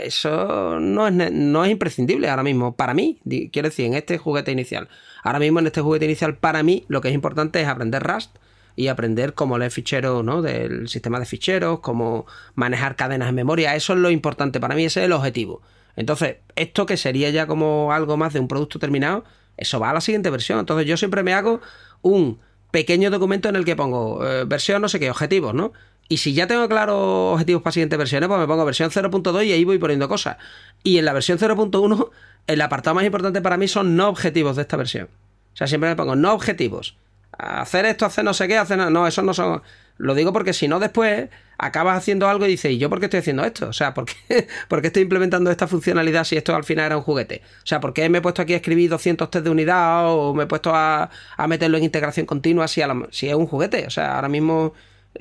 eso no es, no es imprescindible ahora mismo, para mí, quiero decir, en este juguete inicial. Ahora mismo en este juguete inicial, para mí, lo que es importante es aprender Rust y aprender cómo leer ficheros ¿no? del sistema de ficheros, cómo manejar cadenas en memoria. Eso es lo importante para mí, ese es el objetivo. Entonces, esto que sería ya como algo más de un producto terminado, eso va a la siguiente versión. Entonces, yo siempre me hago un pequeño documento en el que pongo eh, versión no sé qué, objetivos, ¿no? Y si ya tengo claros objetivos para siguientes versiones, pues me pongo versión 0.2 y ahí voy poniendo cosas. Y en la versión 0.1, el apartado más importante para mí son no objetivos de esta versión. O sea, siempre me pongo no objetivos. Hacer esto, hacer no sé qué, hacer... No, eso no son... Lo digo porque si no después acabas haciendo algo y dices, ¿y yo por qué estoy haciendo esto? O sea, ¿por qué, estoy implementando esta funcionalidad si esto al final era un juguete? O sea, ¿por qué me he puesto aquí a escribir 200 test de unidad o me he puesto a, meterlo en integración continua si, si es un juguete? O sea, ahora mismo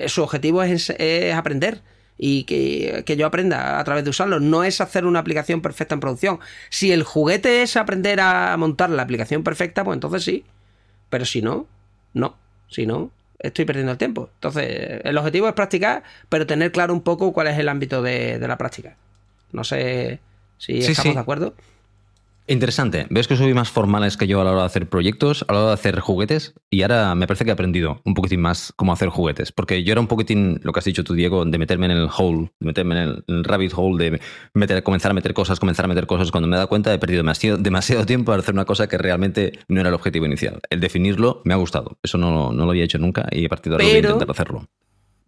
su objetivo es, aprender y que, yo aprenda a través de usarlo. No es hacer una aplicación perfecta en producción. Si el juguete es aprender a montar la aplicación perfecta, pues entonces sí. Pero si no, no. Si no, estoy perdiendo el tiempo. Entonces, el objetivo es practicar, pero tener claro un poco cuál es el ámbito de, la práctica. No sé si estamos de acuerdo. Interesante. ¿Ves que soy más formales que yo a la hora de hacer proyectos, a la hora de hacer juguetes? Y ahora me parece que he aprendido un poquitín más cómo hacer juguetes. Porque yo era un poquitín, lo que has dicho tú, Diego, de meterme en el hole, de meterme en el, rabbit hole, de meter, comenzar a meter cosas, comenzar a meter cosas. Cuando me he dado cuenta he perdido demasiado, demasiado tiempo para hacer una cosa que realmente no era el objetivo inicial. El definirlo me ha gustado. Eso no, no lo había hecho nunca y a partir de ahora voy a intentar hacerlo.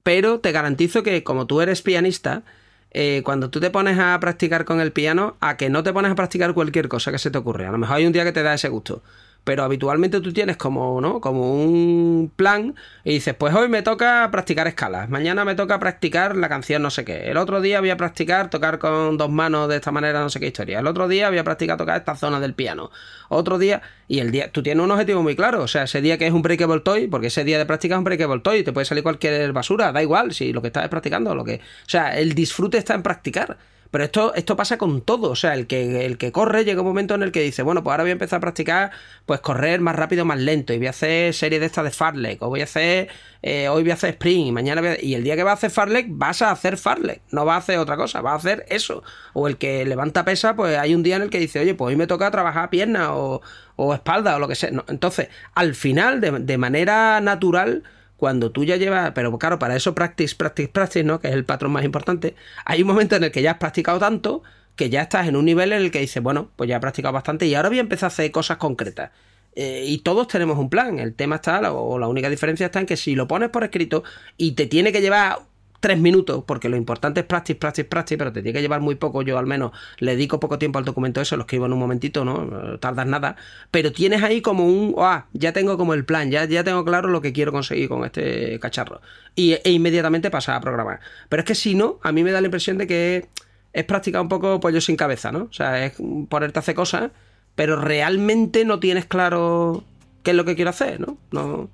Pero te garantizo que como tú eres pianista, eh, cuando tú te pones a practicar con el piano, a que no te pones a practicar cualquier cosa que se te ocurre. A lo mejor hay un día que te da ese gusto. Pero habitualmente tú tienes como, ¿no? Como un plan y dices, pues hoy me toca practicar escalas, mañana me toca practicar la canción no sé qué, el otro día voy a practicar tocar con dos manos de esta manera no sé qué historia, el otro día voy a practicar tocar esta zona del piano, otro día, y el día, tú tienes un objetivo muy claro, o sea, ese día que es un breakable toy, porque ese día de práctica es un breakable toy, te puede salir cualquier basura, da igual, si lo que estás es practicando, lo que, o sea, el disfrute está en practicar. Pero esto, esto pasa con todo. O sea, el que, el que corre llega un momento en el que dice, bueno, pues ahora voy a empezar a practicar, pues correr más rápido, más lento. Y voy a hacer series de estas de farlek. O voy a hacer, eh, hoy voy a hacer sprint. Y mañana voy a... Y el día que vas a hacer farlek, vas a hacer farlek. No vas a hacer otra cosa, vas a hacer eso. O el que levanta pesa, pues hay un día en el que dice, oye, pues hoy me toca trabajar pierna o, o espalda o lo que sea. entonces, al final, de, de manera natural cuando tú ya llevas, pero claro, para eso practice, practice, practice, ¿no? Que es el patrón más importante. Hay un momento en el que ya has practicado tanto que ya estás en un nivel en el que dices, bueno, pues ya he practicado bastante y ahora voy a empezar a hacer cosas concretas. Eh, y todos tenemos un plan. El tema está, o la única diferencia está en que si lo pones por escrito y te tiene que llevar tres minutos, porque lo importante es practice, practice, practice, pero te tiene que llevar muy poco, yo al menos le dedico poco tiempo al documento eso, lo escribo en un momentito, ¿no? Tardas nada, pero tienes ahí como un, ah, ya tengo como el plan, ya, ya tengo claro lo que quiero conseguir con este cacharro. Y, e inmediatamente pasa a programar. Pero es que si no, a mí me da la impresión de que es practicar un poco pollo sin cabeza, ¿no? O sea, es ponerte a hacer cosas, pero realmente no tienes claro qué es lo que quiero hacer, ¿no? no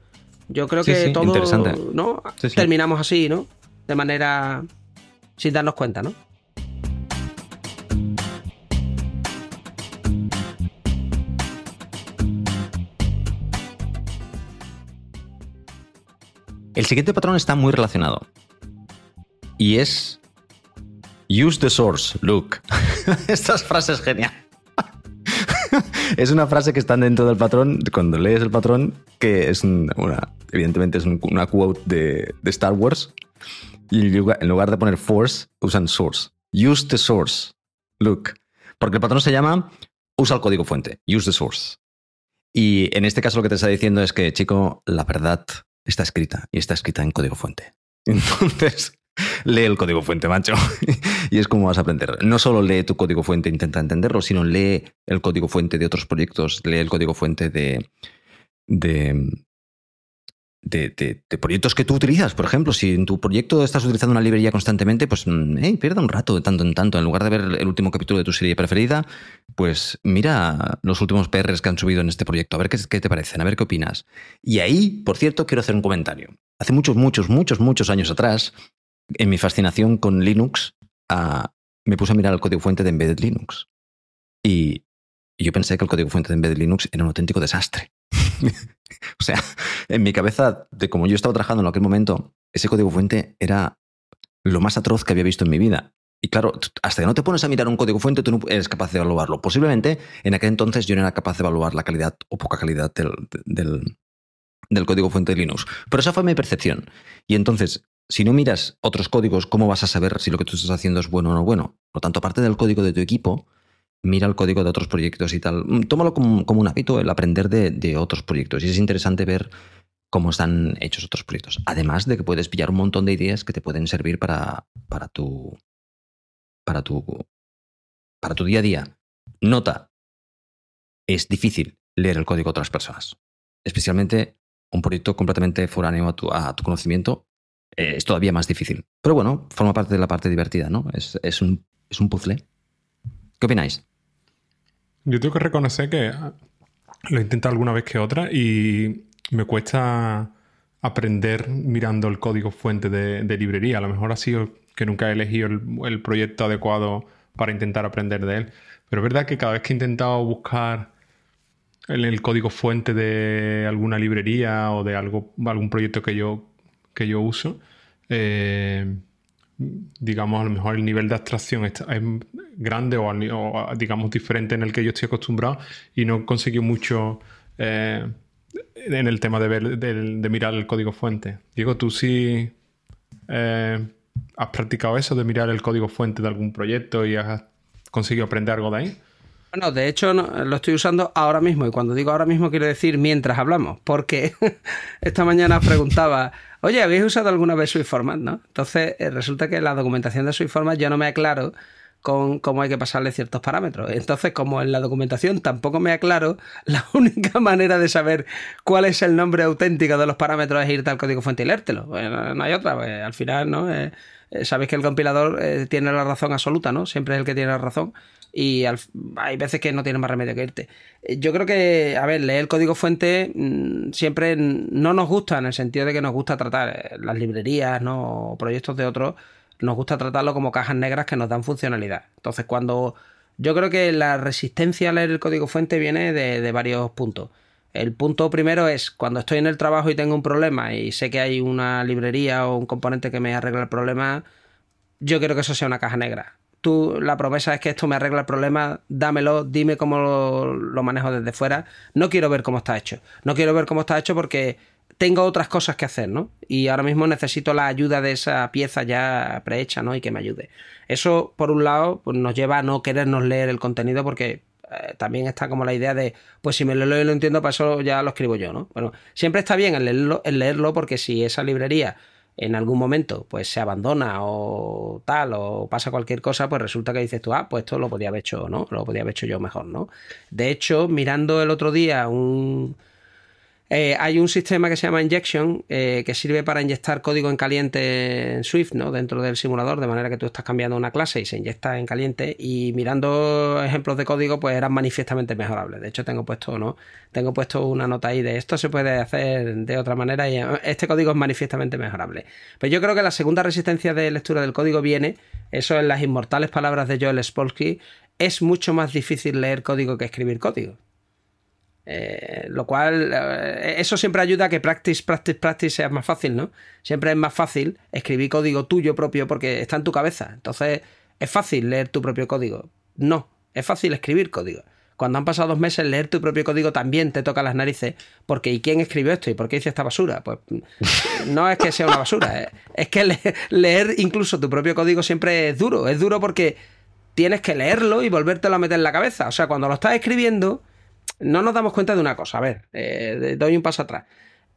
yo creo que todo, ¿no? Terminamos así, ¿no? De manera sin darnos cuenta, ¿no? El siguiente patrón está muy relacionado. Y es Use the source, look. Esta frase es genial. es una frase que está dentro del patrón, cuando lees el patrón, que es una, evidentemente es una quote de, de Star Wars, en lugar de poner force, usan source. Use the source. Look. Porque el patrón se llama usa el código fuente. Use the source. Y en este caso lo que te está diciendo es que, chico, la verdad está escrita y está escrita en código fuente. Entonces, lee el código fuente, macho. y es como vas a aprender. No solo lee tu código fuente e intenta entenderlo, sino lee el código fuente de otros proyectos, lee el código fuente de, de, de, proyectos que tú utilizas. Por ejemplo, si en tu proyecto estás utilizando una librería constantemente, pues mm, hey, pierda un rato de tanto en tanto. En lugar de ver el último capítulo de tu serie preferida, pues mira los últimos PRs que han subido en este proyecto, a ver qué, qué te parecen, a ver qué opinas. Y ahí, por cierto, quiero hacer un comentario. Hace muchos, muchos, muchos, muchos años atrás, en mi fascinación con Linux, ah, me puse a mirar el código fuente de Embedded Linux. Y yo pensé que el código fuente de Embedded Linux era un auténtico desastre. o sea, en mi cabeza, de como yo estaba trabajando en aquel momento, ese código fuente era lo más atroz que había visto en mi vida. Y claro, hasta que no te pones a mirar un código fuente, tú no eres capaz de evaluarlo. Posiblemente en aquel entonces yo no era capaz de evaluar la calidad o poca calidad del, del, código fuente de Linux. Pero esa fue mi percepción. Y entonces, si no miras otros códigos, ¿cómo vas a saber si lo que tú estás haciendo es bueno o no bueno? Por lo tanto, aparte del código de tu equipo, mira el código de otros proyectos y tal. Mm, tómalo como, un hábito el aprender de, otros proyectos. Y es interesante ver cómo están hechos otros proyectos. Además de que puedes pillar un montón de ideas que te pueden servir para, para, tu, para, tu, para tu día a día. Nota, es difícil leer el código de otras personas. Especialmente un proyecto completamente foráneo a tu, a tu conocimiento eh, es todavía más difícil. Pero bueno, forma parte de la parte divertida, ¿no? Es, es, un, es un puzzle. ¿Qué opináis? Yo tengo que reconocer que lo he intentado alguna vez que otra y me cuesta aprender mirando el código fuente de, librería. A lo mejor ha sido que nunca he elegido el, proyecto adecuado para intentar aprender de él. Pero es verdad que cada vez que he intentado buscar el, el código fuente de alguna librería o de algo, algún proyecto que yo, que yo uso, eh, digamos, a lo mejor el nivel de abstracción es grande o, digamos diferente en el que yo estoy acostumbrado y no conseguido mucho eh, en el tema de, ver, de, mirar el código fuente. Diego, ¿tú sí eh, has practicado eso de mirar el código fuente de algún proyecto y has conseguido aprender algo de ahí? Bueno, de hecho lo estoy usando ahora mismo y cuando digo ahora mismo quiero decir mientras hablamos, porque esta mañana preguntaba, oye, ¿habéis usado alguna vez SwiftFormat? ¿no? Entonces eh, resulta que la documentación de SwiftFormat yo no me aclaro con cómo hay que pasarle ciertos parámetros. Entonces, como en la documentación tampoco me aclaro, la única manera de saber cuál es el nombre auténtico de los parámetros es irte al código fuente y leértelo. no hay otra. Pues, al final, ¿no? Eh, sabéis que el compilador eh, tiene la razón absoluta, ¿no? Siempre es el que tiene la razón. Y hay veces que no tiene más remedio que irte. Yo creo que, a ver, leer el código fuente mm, siempre no nos gusta, en el sentido de que nos gusta tratar las librerías, ¿no? O proyectos de otros nos gusta tratarlo como cajas negras que nos dan funcionalidad. Entonces, cuando yo creo que la resistencia a leer el código fuente viene de, varios puntos. El punto primero es cuando estoy en el trabajo y tengo un problema y sé que hay una librería o un componente que me arregla el problema, yo quiero que eso sea una caja negra. Tú, la promesa es que esto me arregla el problema, dámelo, dime cómo lo, manejo desde fuera. No quiero ver cómo está hecho. No quiero ver cómo está hecho porque tengo otras cosas que hacer, ¿no? Y ahora mismo necesito la ayuda de esa pieza ya prehecha, ¿no? Y que me ayude. Eso, por un lado, pues nos lleva a no querernos leer el contenido porque eh, también está como la idea de, pues si me lo leo y lo entiendo, para eso ya lo escribo yo, ¿no? Bueno, siempre está bien el leerlo, el leerlo porque si esa librería en algún momento pues se abandona o tal o pasa cualquier cosa, pues resulta que dices tú, ah, pues esto lo podía haber hecho, ¿no? Lo podía haber hecho yo mejor, ¿no? De hecho, mirando el otro día un eh, hay un sistema que se llama Injection eh, que sirve para inyectar código en caliente en Swift, ¿no? Dentro del simulador, de manera que tú estás cambiando una clase y se inyecta en caliente. Y mirando ejemplos de código, pues eran manifiestamente mejorables. De hecho, tengo puesto, ¿no? Tengo puesto una nota ahí de esto se puede hacer de otra manera y eh, este código es manifiestamente mejorable. Pero yo creo que la segunda resistencia de lectura del código viene, eso en las inmortales palabras de Joel Spolsky, es mucho más difícil leer código que escribir código. Eh, lo cual, eh, eso siempre ayuda a que practice, practice, practice sea más fácil, ¿no? Siempre es más fácil escribir código tuyo propio porque está en tu cabeza. Entonces, es fácil leer tu propio código. No, es fácil escribir código. Cuando han pasado dos meses, leer tu propio código también te toca las narices. Porque ¿y quién escribió esto? ¿Y por qué hice esta basura? Pues no es que sea una basura. ¿eh? Es que leer incluso tu propio código siempre es duro. Es duro porque tienes que leerlo y volvértelo a meter en la cabeza. O sea, cuando lo estás escribiendo no nos damos cuenta de una cosa. A ver, eh, doy un paso atrás.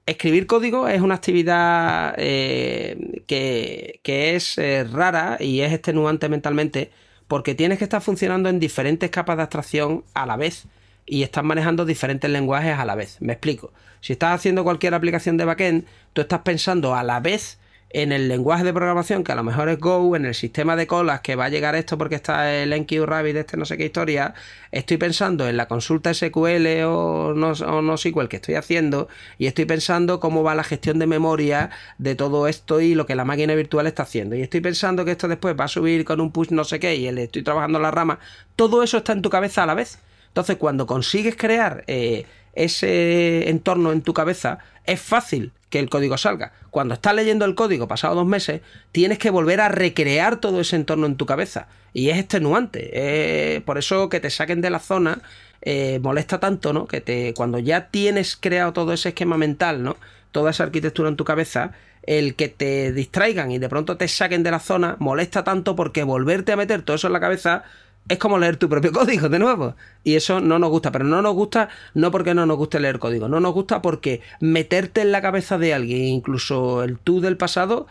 Escribir código es una actividad eh, que, es eh, rara y es extenuante mentalmente porque tienes que estar funcionando en diferentes capas de abstracción a la vez y estás manejando diferentes lenguajes a la vez. Me explico. Si estás haciendo cualquier aplicación de backend, tú estás pensando a la vez en el lenguaje de programación, que a lo mejor es Go, en el sistema de colas que va a llegar esto porque está el NQ Rabbit, este no sé qué historia, estoy pensando en la consulta SQL o no, o no SQL que estoy haciendo y estoy pensando cómo va la gestión de memoria de todo esto y lo que la máquina virtual está haciendo. Y estoy pensando que esto después va a subir con un push no sé qué y le estoy trabajando la rama. Todo eso está en tu cabeza a la vez. Entonces, cuando consigues crear eh, ese entorno en tu cabeza, es fácil que el código salga. Cuando estás leyendo el código pasado dos meses, tienes que volver a recrear todo ese entorno en tu cabeza. Y es extenuante. por eso que te saquen de la zona eh, molesta tanto, ¿no? Que te, cuando ya tienes creado todo ese esquema mental, ¿no? Toda esa arquitectura en tu cabeza, el que te distraigan y de pronto te saquen de la zona molesta tanto porque volverte a meter todo eso en la cabeza es como leer tu propio código de nuevo. Y eso no nos gusta, pero no nos gusta no porque no nos guste leer código, no nos gusta porque meterte en la cabeza de alguien, incluso el tú del pasado,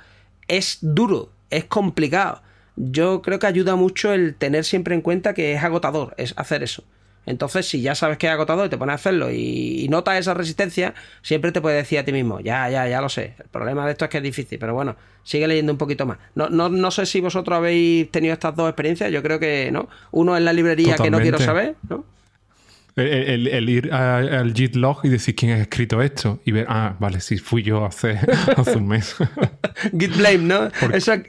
es duro, es complicado. Yo creo que ayuda mucho el tener siempre en cuenta que es agotador, es hacer eso. Entonces, si ya sabes que es agotador y te pones a hacerlo y, notas esa resistencia, siempre te puedes decir a ti mismo, ya, ya, ya lo sé. El problema de esto es que es difícil, pero bueno, sigue leyendo un poquito más. No, no, no sé si vosotros habéis tenido estas dos experiencias, yo creo que no. Uno en la librería que no quiero saber, ¿no? El, ir al Git log y decir quién ha escrito esto y ver, ah, vale, sí, fui yo hace, hace un mes. Git blame, ¿no?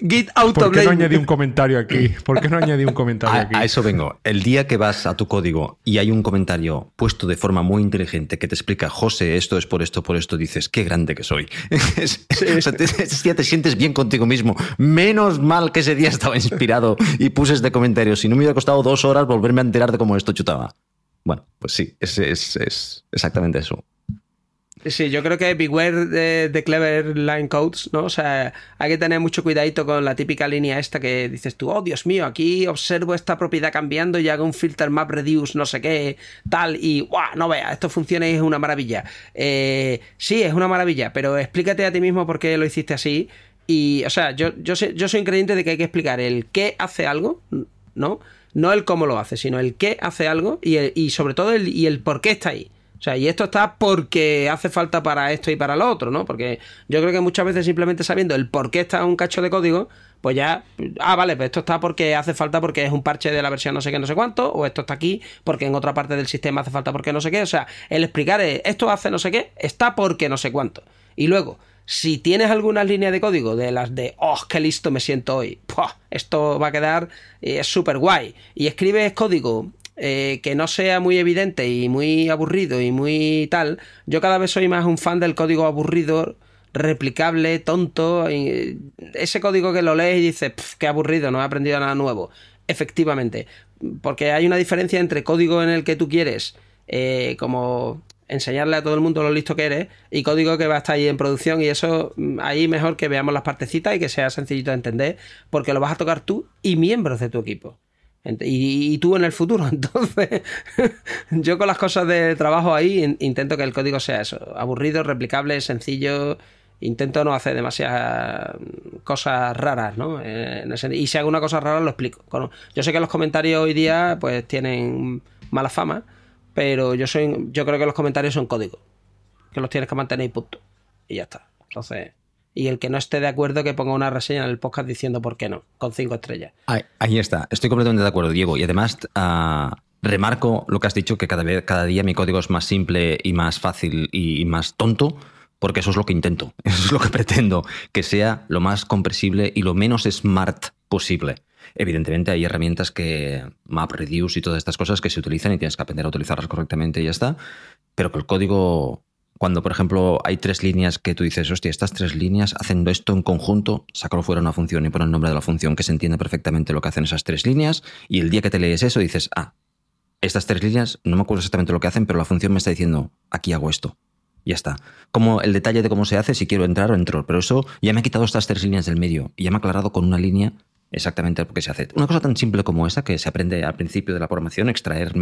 Git auto ¿Por qué no añadí un comentario aquí? ¿Por qué no añadí un comentario aquí? A eso vengo. El día que vas a tu código y hay un comentario puesto de forma muy inteligente que te explica, José, esto es por esto, por esto, dices, qué grande que soy. ese día te sientes bien contigo mismo. Menos mal que ese día estaba inspirado y puse este comentario. Si no me hubiera costado dos horas volverme a enterar de cómo esto chutaba. Bueno, pues sí, es, es, exactamente eso. Sí, yo creo que beware de, clever line codes, ¿no? O sea, hay que tener mucho cuidadito con la típica línea esta que dices tú, oh Dios mío, aquí observo esta propiedad cambiando y hago un filter map reduce, no sé qué, tal, y ¡guau! No vea, esto funciona y es una maravilla. Eh, sí, es una maravilla, pero explícate a ti mismo por qué lo hiciste así. Y, o sea, yo, yo, yo soy creyente de que hay que explicar el qué hace algo, ¿no? No el cómo lo hace, sino el qué hace algo y, y sobre todo el, y el por qué está ahí. O sea, y esto está porque hace falta para esto y para lo otro, ¿no? Porque yo creo que muchas veces simplemente sabiendo el por qué está un cacho de código, pues ya, ah, vale, pues esto está porque hace falta porque es un parche de la versión no sé qué, no sé cuánto, o esto está aquí porque en otra parte del sistema hace falta porque no sé qué. O sea, el explicar esto hace no sé qué, está porque no sé cuánto. Y luego, si tienes alguna línea de código de las de, oh, qué listo me siento hoy, esto va a quedar eh, súper guay, y escribes código eh, que no sea muy evidente y muy aburrido y muy tal, yo cada vez soy más un fan del código aburrido replicable, tonto, ese código que lo lees y dices, qué aburrido, no he aprendido nada nuevo. Efectivamente, porque hay una diferencia entre código en el que tú quieres, eh, como enseñarle a todo el mundo lo listo que eres, y código que va a estar ahí en producción, y eso mm, ahí mejor que veamos las partecitas y que sea sencillito de entender, porque lo vas a tocar tú y miembros de tu equipo. Y, tú en el futuro. Entonces, yo con las cosas de trabajo ahí intento que el código sea eso, aburrido, replicable, sencillo intento no hacer demasiadas cosas raras, ¿no? Eh, y si hago una cosa rara lo explico. Yo sé que los comentarios hoy día pues tienen mala fama, pero yo soy yo creo que los comentarios son código, que los tienes que mantener y punto. Y ya está. Entonces, y el que no esté de acuerdo que ponga una reseña en el podcast diciendo por qué no, con cinco estrellas. Ahí, está, estoy completamente de acuerdo, Diego. Y además, uh, remarco lo que has dicho, que cada, vez, cada día mi código es más simple y más fácil y más tonto porque eso es lo que intento, eso es lo que pretendo, que sea lo más compresible y lo menos smart posible. Evidentemente hay herramientas que MapReduce y todas estas cosas que se utilizan y tienes que aprender a utilizarlas correctamente y ya está, pero que el código, cuando por ejemplo hay tres líneas que tú dices, hostia, estas tres líneas haciendo esto en conjunto, sácalo fuera una función y pon el nombre de la función que se entiende perfectamente lo que hacen esas tres líneas y el día que te lees eso dices, ah, estas tres líneas, no me acuerdo exactamente lo que hacen, pero la función me está diciendo, aquí hago esto ya está. Como el detalle de cómo se hace, si quiero entrar o entro. Pero eso ya me ha quitado estas tres líneas del medio y ya me ha aclarado con una línea exactamente lo que se hace. Una cosa tan simple como esa, que se aprende al principio de la programación, extraer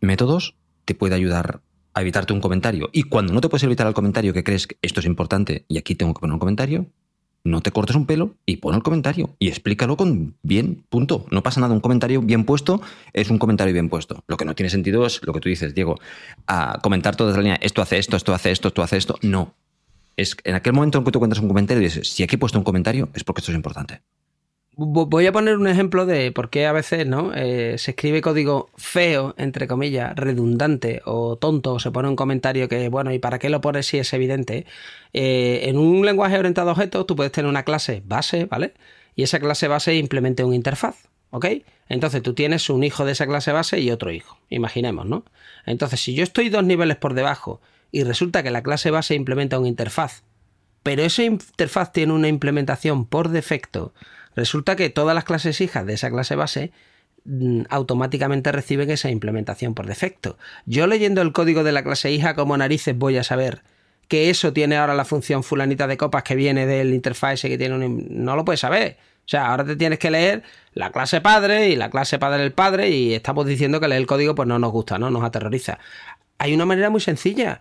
métodos, te puede ayudar a evitarte un comentario. Y cuando no te puedes evitar el comentario que crees que esto es importante y aquí tengo que poner un comentario, no te cortes un pelo y pon el comentario y explícalo con bien, punto. No pasa nada, un comentario bien puesto es un comentario bien puesto. Lo que no tiene sentido es lo que tú dices, Diego, a comentar toda la línea, esto hace esto, esto hace esto, esto hace esto. No. Es en aquel momento en que tú cuentas un comentario y dices, si aquí he puesto un comentario es porque esto es importante. Voy a poner un ejemplo de por qué a veces ¿no? Eh, se escribe código feo, entre comillas, redundante o tonto, o se pone un comentario que, bueno, ¿y para qué lo pones si es evidente? Eh, en un lenguaje orientado a objetos tú puedes tener una clase base, ¿vale? Y esa clase base implemente una interfaz, ¿ok? Entonces tú tienes un hijo de esa clase base y otro hijo, imaginemos, ¿no? Entonces si yo estoy dos niveles por debajo y resulta que la clase base implementa una interfaz, pero esa interfaz tiene una implementación por defecto, Resulta que todas las clases hijas de esa clase base mm, automáticamente reciben esa implementación por defecto. Yo leyendo el código de la clase hija como narices voy a saber que eso tiene ahora la función fulanita de copas que viene del interface que tiene un... No lo puedes saber. O sea, ahora te tienes que leer la clase padre y la clase padre del padre y estamos diciendo que leer el código pues no nos gusta, ¿no? Nos aterroriza. Hay una manera muy sencilla.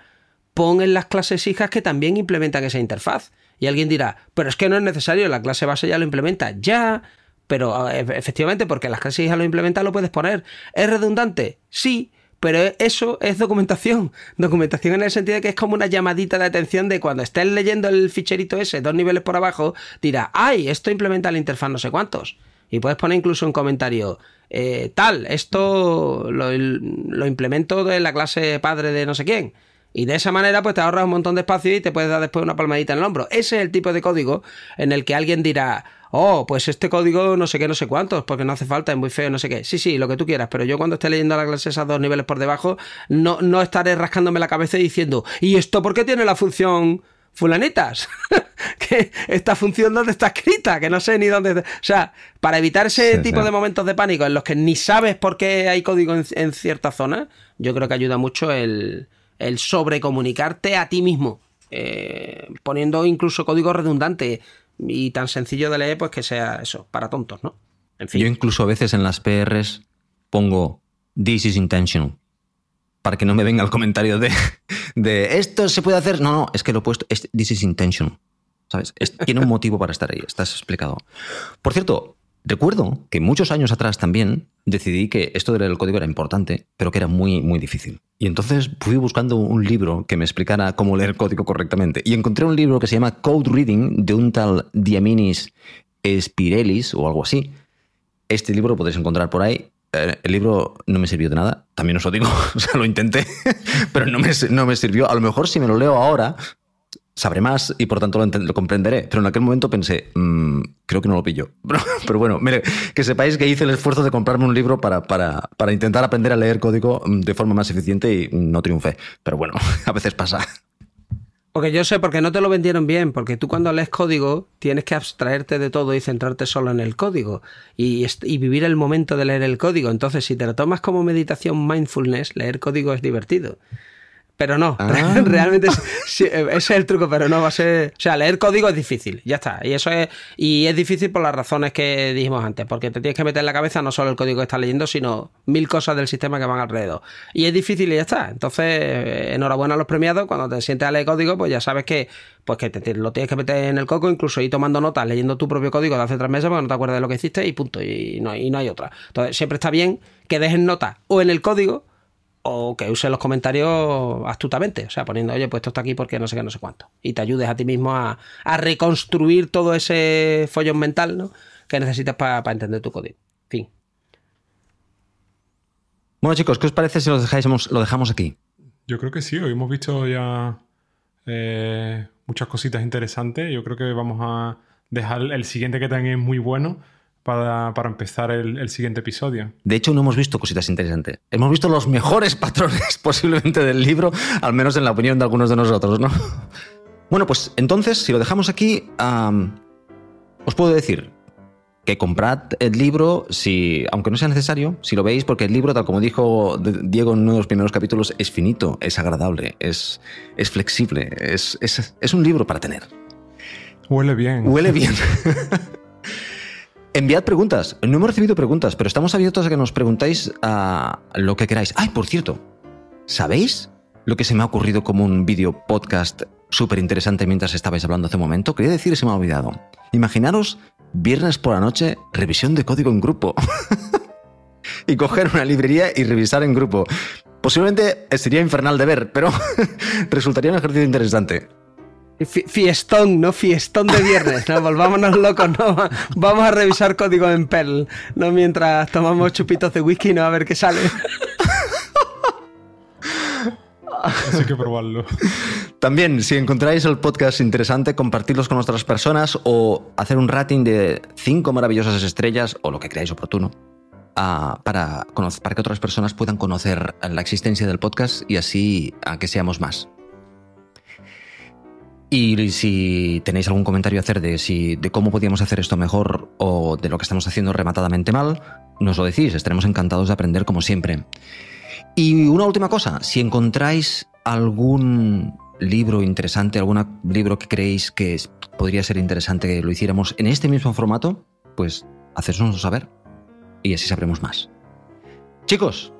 Pon en las clases hijas que también implementan esa interfaz. Y alguien dirá, pero es que no es necesario, la clase base ya lo implementa. Ya, pero e, efectivamente, porque las clases ya lo implementan, lo puedes poner. ¿Es redundante? Sí, pero eso es documentación. Documentación en el sentido de que es como una llamadita de atención de cuando estés leyendo el ficherito ese, dos niveles por abajo, dirá, ay, esto implementa la interfaz no sé cuántos. Y puedes poner incluso un comentario, eh, tal, esto lo, lo implemento de la clase padre de no sé quién. Y de esa manera, pues te ahorras un montón de espacio y te puedes dar después una palmadita en el hombro. Ese es el tipo de código en el que alguien dirá, oh, pues este código no sé qué, no sé cuántos, porque no hace falta, es muy feo, no sé qué. Sí, sí, lo que tú quieras, pero yo cuando esté leyendo la clase esas dos niveles por debajo, no, no estaré rascándome la cabeza y diciendo, ¿y esto por qué tiene la función fulanitas? que esta función dónde está escrita, que no sé ni dónde... O sea, para evitar ese tipo de momentos de pánico en los que ni sabes por qué hay código en, en cierta zona, yo creo que ayuda mucho el el sobrecomunicarte a ti mismo, eh, poniendo incluso código redundante y tan sencillo de leer, pues que sea eso, para tontos, ¿no? En fin. Yo incluso a veces en las PRs pongo This is intentional. Para que no me venga el comentario de, de esto se puede hacer. No, no, es que lo he puesto. This is intentional. ¿Sabes? tiene un motivo para estar ahí. Estás explicado. Por cierto, Recuerdo que muchos años atrás también decidí que esto de leer el código era importante, pero que era muy, muy difícil. Y entonces fui buscando un libro que me explicara cómo leer código correctamente. Y encontré un libro que se llama Code Reading de un tal Diaminis Spirelis o algo así. Este libro lo podéis encontrar por ahí. Eh, el libro no me sirvió de nada, también os lo digo, o sea, lo intenté, pero no me, no me sirvió. A lo mejor si me lo leo ahora, sabré más y por tanto lo, comprenderé. Pero en aquel momento pensé, mmm, creo que no lo pillo. Pero, bueno, mire, que sepáis que hice el esfuerzo de comprarme un libro para, para, para, intentar aprender a leer código mm, de forma más eficiente y no triunfé. Pero bueno, a veces pasa. Porque yo sé, porque no te lo vendieron bien, porque tú cuando lees código tienes que abstraerte de todo y centrarte solo en el código y, y, vivir el momento de leer el código. Entonces, si te lo tomas como meditación mindfulness, leer código es divertido pero no. Ah. Realmente ese es el truco, pero no va a ser. O sea, leer código es difícil, ya está. Y eso es. Y es difícil por las razones que dijimos antes, porque te tienes que meter en la cabeza no solo el código que estás leyendo, sino mil cosas del sistema que van alrededor. Y es difícil y ya está. Entonces, enhorabuena a los premiados. Cuando te sientes a leer código, pues ya sabes que, pues que te, lo tienes que meter en el coco, incluso ir tomando notas, leyendo tu propio código de hace tres meses, porque no te acuerdas de lo que hiciste y punto. Y no, y no hay otra. Entonces, siempre está bien que dejes nota o en el código o que use los comentarios astutamente, o sea, poniendo, oye, pues esto está aquí porque no sé qué, no sé cuánto. Y te ayudes a ti mismo a, reconstruir todo ese follón mental ¿no? que necesitas para entender tu código. Fin. Bueno, chicos, ¿qué os parece si lo, dejáis, lo dejamos aquí? Yo creo que sí, hoy hemos visto ya eh, muchas cositas interesantes. Yo creo que vamos a dejar el siguiente que también es muy bueno para, empezar el, siguiente episodio. De hecho, no hemos visto cositas interesantes. Hemos visto los mejores patrones posiblemente del libro, al menos en la opinión de algunos de nosotros, ¿no? Bueno, pues entonces, si lo dejamos aquí, os puedo decir que comprad el libro, si, aunque no sea necesario, si lo veis, porque el libro, tal como dijo Diego en uno de los primeros capítulos, es finito, es agradable, es, es flexible, es, es, es un libro para tener. Huele bien. Huele bien. Enviad preguntas. No hemos recibido preguntas, pero estamos abiertos a que nos preguntáis a lo que queráis. Ay, por cierto, ¿sabéis lo que se me ha ocurrido como un vídeo podcast súper interesante mientras estabais hablando hace un momento? Quería decir, se me ha olvidado. Imaginaros viernes por la noche, revisión de código en grupo. y coger una librería y revisar en grupo. Posiblemente sería infernal de ver, pero resultaría un ejercicio interesante. Fiestón, ¿no? Fiestón de viernes, ¿no? Volvámonos locos, ¿no? Vamos a revisar código en Perl, ¿no? Mientras tomamos chupitos de whisky, ¿no? A ver qué sale. Así que probarlo. También, si encontráis el podcast interesante, compartirlos con otras personas o hacer un rating de cinco maravillosas estrellas o lo que creáis oportuno. Ah, para, para que otras personas puedan conocer la existencia del podcast y así a que seamos más. Y si tenéis algún comentario a hacer de, si, de cómo podíamos hacer esto mejor o de lo que estamos haciendo rematadamente mal, nos lo decís, estaremos encantados de aprender como siempre. Y una última cosa, si encontráis algún libro interesante, algún libro que creéis que podría ser interesante que lo hiciéramos en este mismo formato, pues hacednoslo saber y así sabremos más. Chicos,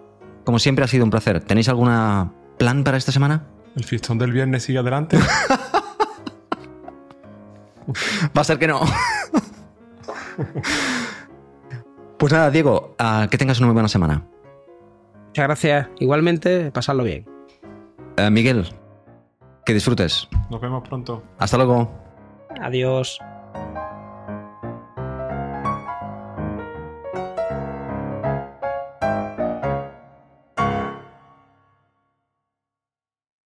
como siempre ha sido un placer. ¿Tenéis alguna plan para esta semana? El fiestón del viernes sigue adelante. Va a ser que no. Pues nada, Diego, que tengas una muy buena semana. Muchas gracias. Igualmente, pasarlo bien. Eh, Miguel, que disfrutes. Nos vemos pronto. Hasta luego. Adiós.